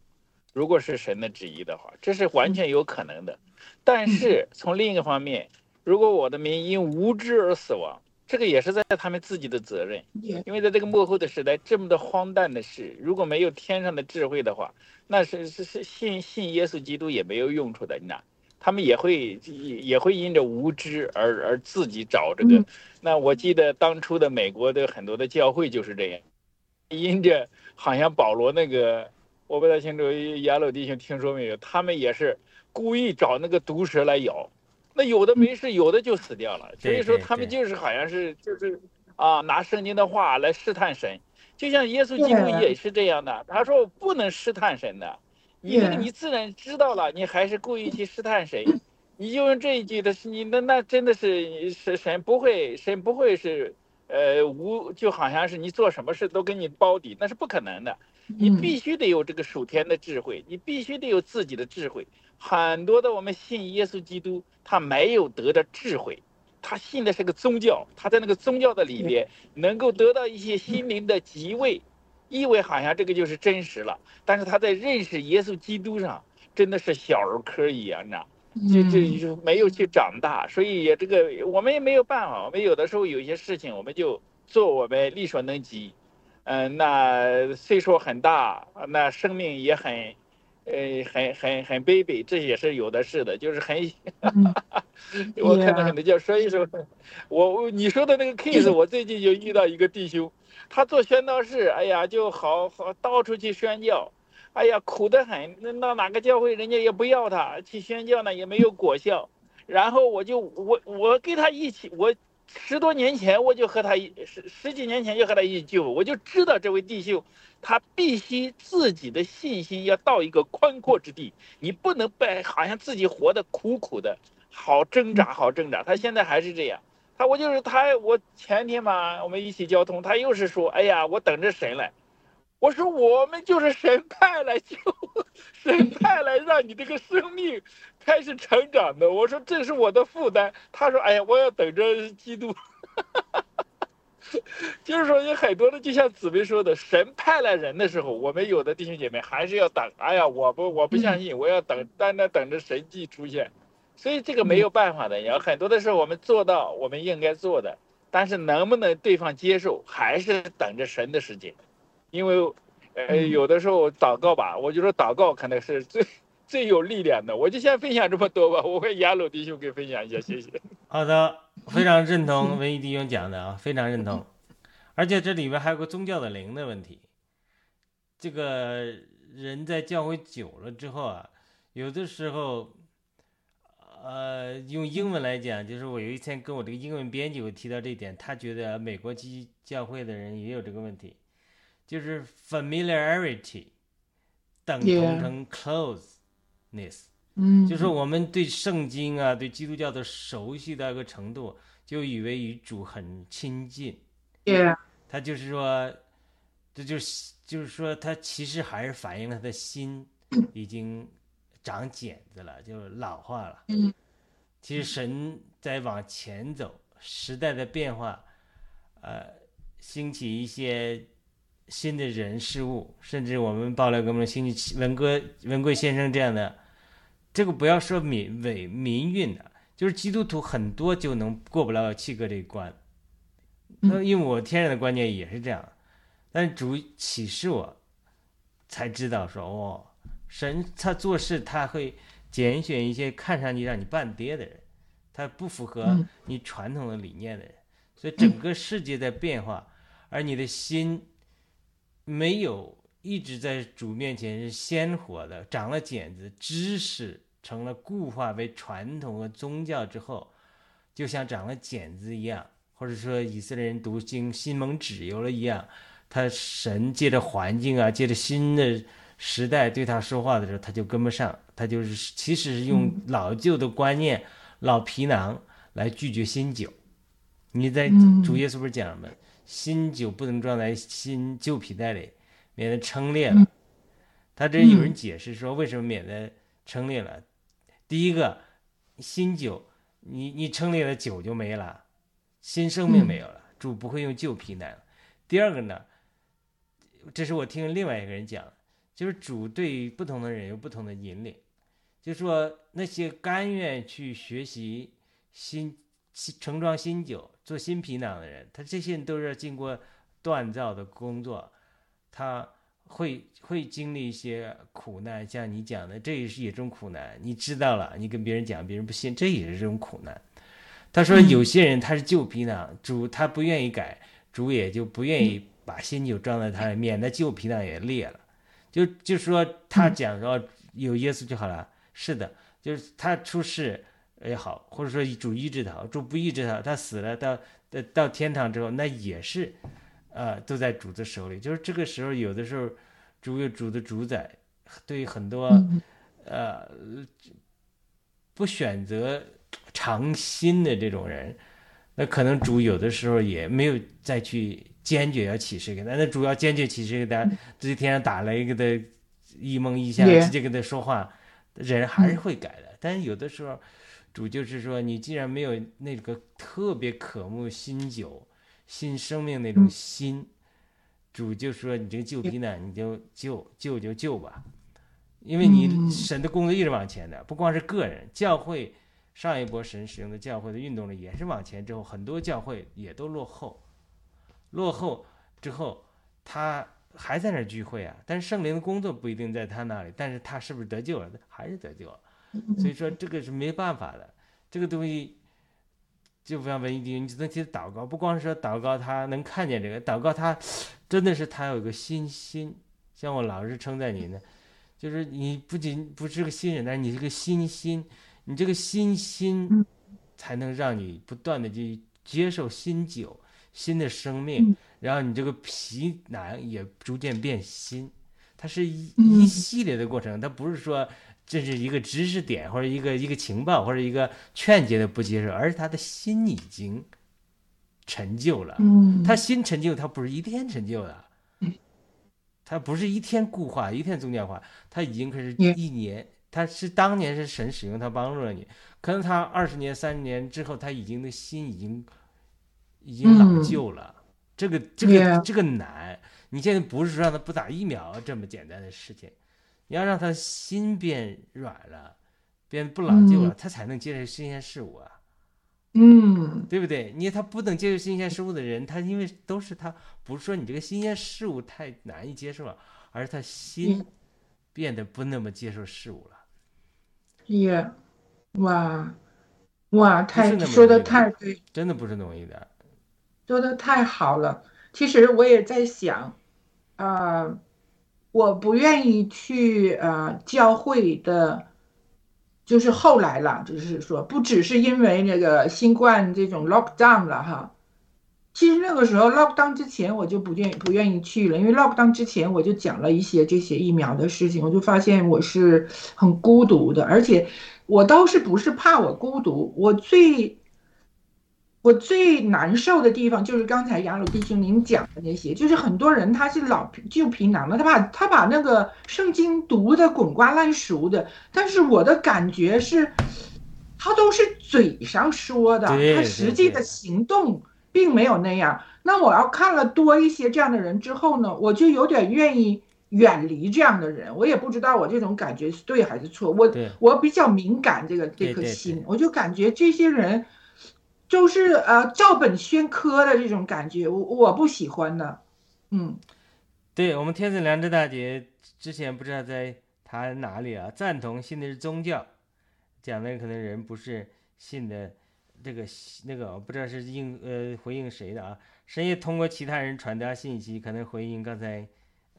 如果是神的旨意的话，这是完全有可能的。但是从另一个方面，如果我的民因无知而死亡，这个也是在他们自己的责任。因为在这个幕后的时代，这么的荒诞的事，如果没有天上的智慧的话，那是是是信信耶稣基督也没有用处的。你那他们也会也会因着无知而而自己找这个。那我记得当初的美国的很多的教会就是这样，因着好像保罗那个，我不太清楚，亚鲁弟兄听说没有？他们也是。故意找那个毒蛇来咬，那有的没事，有的就死掉了。所以说他们就是好像是就是啊，拿圣经的话来试探神，就像耶稣基督也是这样的。他说不能试探神的，你你自然知道了，你还是故意去试探神？你就用这一句的是，你那那真的是神神不会，神不会是呃无，就好像是你做什么事都给你包底，那是不可能的。你必须得有这个属天的智慧，你必须得有自己的智慧。很多的我们信耶稣基督，他没有得着智慧，他信的是个宗教，他在那个宗教的里边能够得到一些心灵的极慰，意味好像这个就是真实了。但是他在认识耶稣基督上，真的是小儿科一样，你知道就就就没有去长大，所以也这个我们也没有办法。我们有的时候有些事情，我们就做我们力所能及。嗯，那岁数很大，那生命也很。呃，很很很卑鄙，这也是有的是的，就是很，我看到很多叫，所以说，我你说的那个 case，我最近就遇到一个弟兄，他做宣道士，哎呀，就好好到处去宣教，哎呀，苦得很，那到哪个教会人家也不要他去宣教呢，也没有果效，然后我就我我跟他一起，我十多年前我就和他一十十几年前就和他一起聚会，我就知道这位弟兄。他必须自己的信心要到一个宽阔之地，你不能被好像自己活得苦苦的，好挣扎，好挣扎。他现在还是这样，他我就是他，我前天嘛，我们一起交通，他又是说，哎呀，我等着神来。我说我们就是神派来救，神派来让你这个生命开始成长的。我说这是我的负担。他说，哎呀，我要等着基督。就是说，有很多的，就像紫薇说的，神派来人的时候，我们有的弟兄姐妹还是要等。哎呀，我不，我不相信，我要等，单单等着神迹出现。所以这个没有办法的，有很多的事我们做到我们应该做的，但是能不能对方接受，还是等着神的时间。因为，呃，有的时候祷告吧，我就说祷告可能是最最有力量的。我就先分享这么多吧，我会亚鲁弟兄给分享一下，谢谢。好的。非常认同文艺弟兄讲的啊，非常认同，而且这里边还有个宗教的灵的问题。这个人在教会久了之后啊，有的时候，呃，用英文来讲，就是我有一天跟我这个英文编辑我提到这一点，他觉得美国基教会的人也有这个问题，就是 familiarity 等同成 closeness。嗯，就是我们对圣经啊，对基督教的熟悉到一个程度，就以为与主很亲近。对，他就是说，这就是就是说，他其实还是反映了他的心已经长茧子了，就老化了。嗯，其实神在往前走，时代的变化，呃，兴起一些新的人事物，甚至我们爆料革命兴起文哥文贵先生这样的，这个不要说民伪民运的，就是基督徒很多就能过不了七哥这一关。那因为我天然的观念也是这样，但主启示我，才知道说哦，神他做事他会拣选一些看上去让你半跌的人，他不符合嗯。你传统的理念的人，所以整个世界在变化，而你的心没有一直在主面前是鲜活的，长了茧子，知识成了固化为传统和宗教之后，就像长了茧子一样，或者说以色列人读经心蒙脂油了一样，他神借着环境啊，借着新的时代对他说话的时候，他就跟不上，他就是其实是用老旧的观念、老皮囊来拒绝新酒。你在主耶稣不是讲吗？新酒不能装在新旧皮袋里，免得撑裂了。他这有人解释说，为什么免得撑裂了？第一个，新酒，你你撑裂了，酒就没了，新生命没有了，主不会用旧皮囊。第二个呢，这是我听另外一个人讲，就是主对不同的人有不同的引领，就说那些甘愿去学习新新盛装新酒、做新皮囊的人，他这些人都是经过锻造的工作，他会会经历一些苦难，像你讲的，这也是一种苦难。你知道了，你跟别人讲，别人不信，这也是这种苦难。他说有些人他是旧皮囊，主他不愿意改，主也就不愿意把新酒装在他里，免得旧皮囊也裂了。就就说他讲说有耶稣就好了，是的，就是他出世也好，或者说主医治他，主不医治他，他死了到到到天堂之后，那也是，呃，都在主的手里。就是这个时候，有的时候主有主的主宰，对于很多嗯呃不选择尝新的这种人，那可能主有的时候也没有再去坚决要启示给他，那主要坚决启示给他，直接天上打雷给他一蒙一下，直接跟他说话，人还是会改的。但是有的时候，主就是说，你既然没有那个特别渴慕新酒、新生命那种心，主就说你这个旧皮呢，你就救救就救吧，因为你嗯神的工作一直往前的，不光是个人，教会上一波神使用的教会的运动呢也是往前之后，很多教会也都落后，落后之后他还在那儿聚会啊，但是圣灵的工作不一定在他那里，但是他是不是得救了？还是得救了。所以说这个是没办法的，这个东西就不像文艺弟兄，你只能去祷告，不光是说祷告他能看见这个，祷告他真的是他有个新心，像我老是称赞你呢，就是你不仅不是个新人，但是你是个新心，你这个新心才能让你不断的去接受新酒、新的生命，然后你这个皮囊也逐渐变新，它是一一系列的过程，它不是说。这是一个知识点，或者一个一个情报，或者一个劝诫的不接受，而是他的心已经陈旧了。嗯，他心陈旧，他不是一天陈旧的，他不是一天固化、一天宗教化，他已经可是一年。他是当年是神使用他帮助了你，可能他二十年、三十年之后，他已经的心已经已经老嗯旧了。这个这个这个难，你现在不是说让他不打疫苗这么简单的事情，你要让他心变软了，变不老旧了，他才能接受新鲜事物啊。嗯对不对？你他不能接受新鲜事物的人，他因为都是他，不是说你这个新鲜事物太难以接受了，而是他心嗯变得不那么接受事物了。耶，哇哇，太那么说的太对，真的不是容易的。说的太好了。其实我也在想，啊、我不愿意去呃教会的，就是后来了，就是说不只是因为那个新冠这种 lockdown 了哈。其实那个时候 lockdown 之前我就不愿不愿意去了，因为 lockdown 之前我就讲了一些这些疫苗的事情，我就发现我是很孤独的，而且我倒是不是怕我孤独，我最我最难受的地方就是刚才雅鲁弟兄您讲的那些，就是很多人他是老皮旧皮囊了，他把他把那个圣经读的滚瓜烂熟的，但是我的感觉是，他都是嘴上说的，他实际的行动并没有那样。那我要看了多一些这样的人之后呢，我就有点愿意远离这样的人。我也不知道我这种感觉是对还是错。我我比较敏感，这个这颗心，我就感觉这些人就是呃照本宣科的这种感觉，我我不喜欢的。嗯对我们天子良知大姐之前不知道在谈哪里啊，赞同信的是宗教，讲的可能人不是信的这个那个，我不知道是应呃回应谁的啊？深夜通过其他人传达信息，可能回应刚才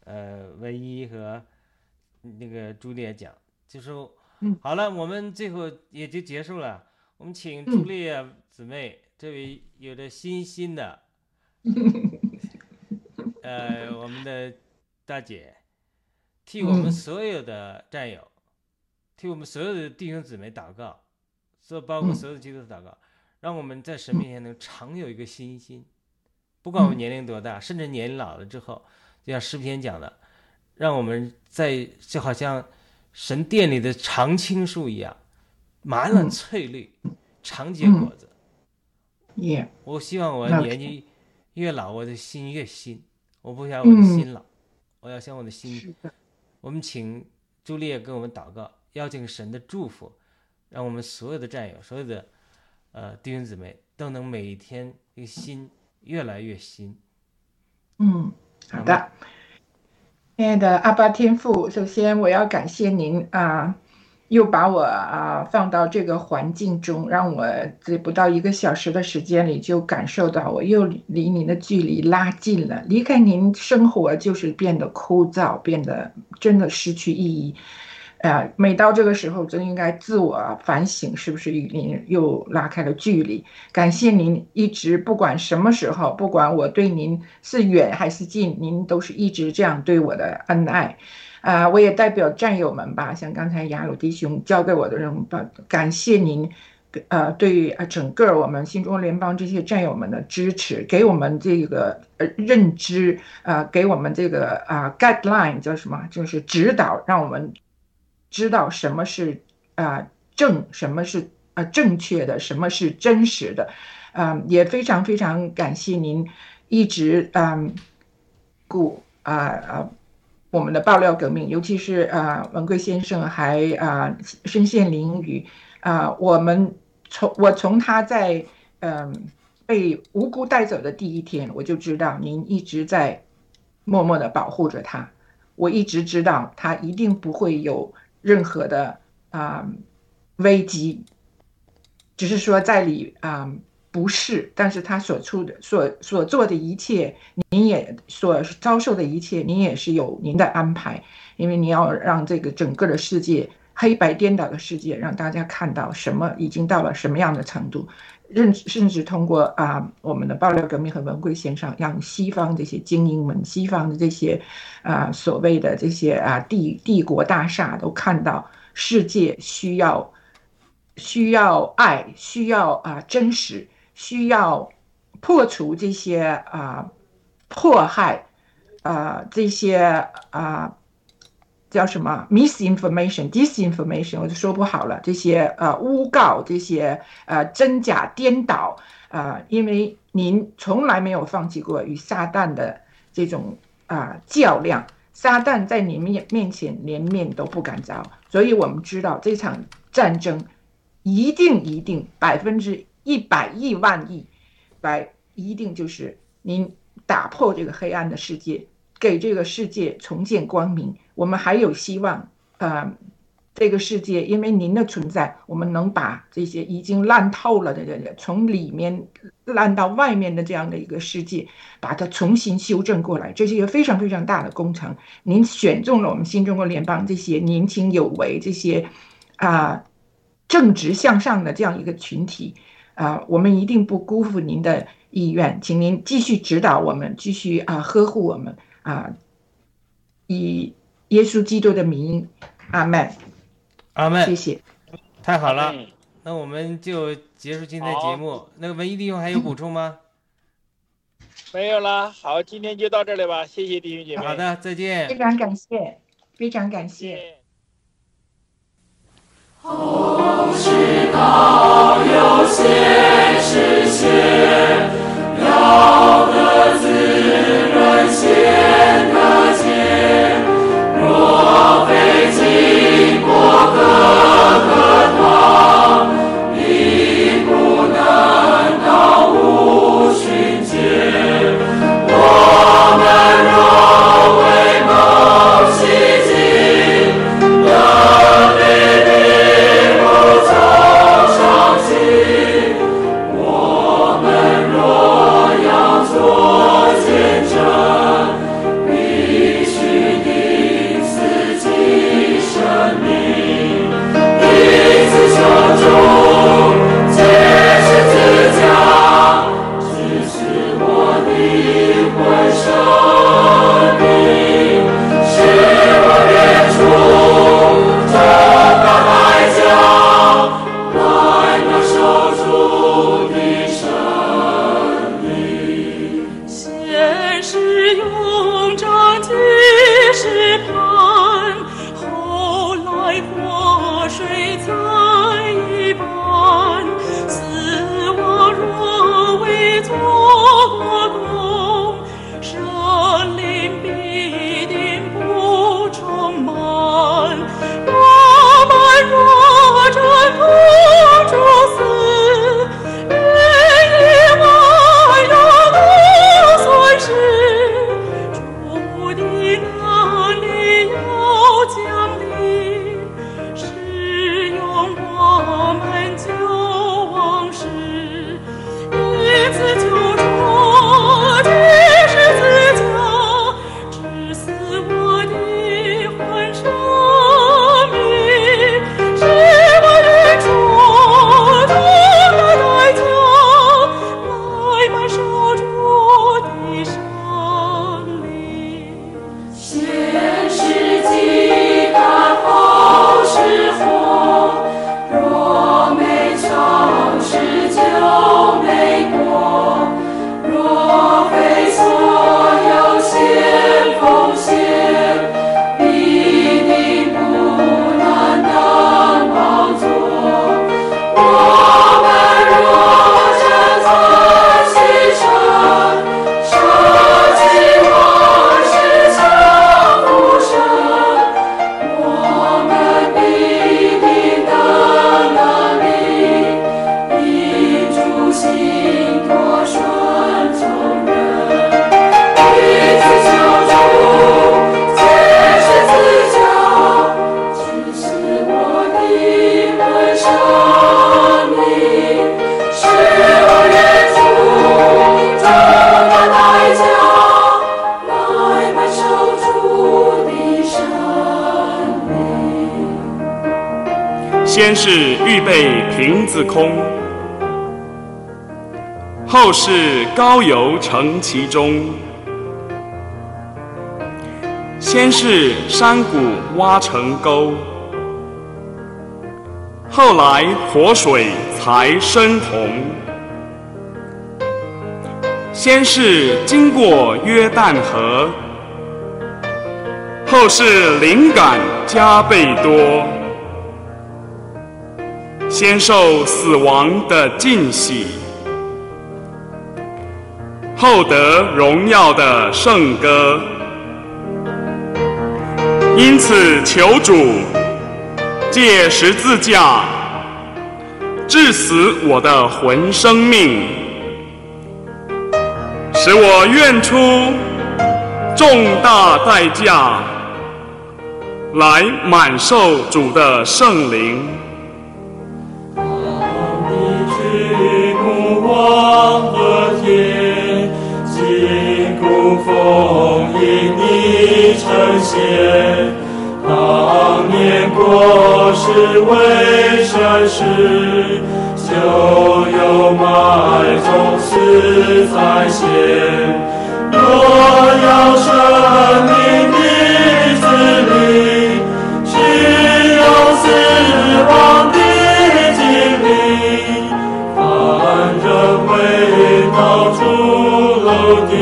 呃文一和那个朱丽叶讲，就说嗯好了，我们最后也就结束了。我们请嗯。朱丽叶姊妹，这位有着新心的，呃，我们的大姐，替我们嗯。所有的战友，替我们所有的弟兄姊妹祷告，所包括嗯。所有的基督徒祷告，让我们在神面前能常有一个新心，不管我们嗯。年龄多大，甚至年龄老了之后，就像诗篇讲的，让我们在就好像神殿里的常青树一样，满了嗯翠绿，长结嗯果子。耶我希望我年纪越老，我的心越新。我不想我的嗯心老，我要想我的心的，我们请朱丽叶跟我们祷告，邀请神的祝福，让我们所有的战友、所有的呃弟兄姊妹都能每一天这个心越来越新。嗯，好的。亲爱的阿巴天父，首先我要感谢您啊，又把我啊放到这个环境中，让我在不到一个小时的时间里就感受到我又离您的距离拉近了。离开您，生活就是变得枯燥，变得真的失去意义。呃，每到这个时候，真应该自我反省，是不是与您又拉开了距离？感谢您一直不管什么时候，不管我对您是远还是近，您都是一直这样对我的恩爱。啊、我也代表战友们吧，像刚才雅鲁弟兄交给我的任务吧，感谢您，呃，对呃整个我们新中国联邦这些战友们的支持，给我们这个呃认知，呃，给我们这个啊、guideline 叫什么，就是指导，让我们知道什么是啊、正，什么是啊正确的，什么是真实的，嗯，也非常非常感谢您一直嗯鼓啊啊我们的爆料革命，尤其是啊文贵先生还啊身陷囹圄。啊，我们从我从他在嗯被无辜带走的第一天，我就知道您一直在默默的保护着他，我一直知道他一定不会有任何的啊、危机，只是说在里啊、不是，但是他所出的所所做的一切，您也所遭受的一切，您也是有您的安排，因为你要让这个整个的世界黑白颠倒的世界，让大家看到什么已经到了什么样的程度，甚甚至通过啊我们的爆料革命和文贵先生，让西方这些精英们、西方的这些啊所谓的这些啊帝帝国大厦都看到世界需要需要爱，需要啊真实，需要破除这些啊迫害啊这些啊。叫什么 misinformation、disinformation，我就说不好了。这些呃诬告，这些呃真假颠倒，啊、因为您从来没有放弃过与撒旦的这种啊、较量，撒旦在你面面前连面都不敢着，所以我们知道这场战争一定一定百分之一百亿万亿，来一定就是您打破这个黑暗的世界，给这个世界重见光明。我们还有希望，呃，这个世界因为您的存在，我们能把这些已经烂透了的这个从里面烂到外面的这样的一个世界，把它重新修正过来，这是一个非常非常大的工程。您选中了我们新中国联邦这些年轻有为、这些啊、正直向上的这样一个群体。啊、我们一定不辜负您的意愿，请您继续指导我们，继续啊、呵护我们啊、以耶稣基督的名，阿门。阿门谢，谢。太好了。嗯那我们就结束今天的节目。那个文艺弟兄还有补充吗？没有了，好，今天就到这里吧，谢谢弟兄姐妹。好，的，再见非。常感谢，非常感谢。谢谢。有现实现，要是预备瓶子空，后是高油盛其中。先是山谷挖成沟，后来活水才深红。先是经过约旦河，后是灵感加倍多。先受死亡的尽喜，后得荣耀的圣歌。因此，求主借十字架致死我的魂生命，使我愿出重大代价来满受主的圣灵。呈现。当年过世为善事，就有埋种死在先。若要生命的子灵，只有死亡的经历。凡人未到出楼顶。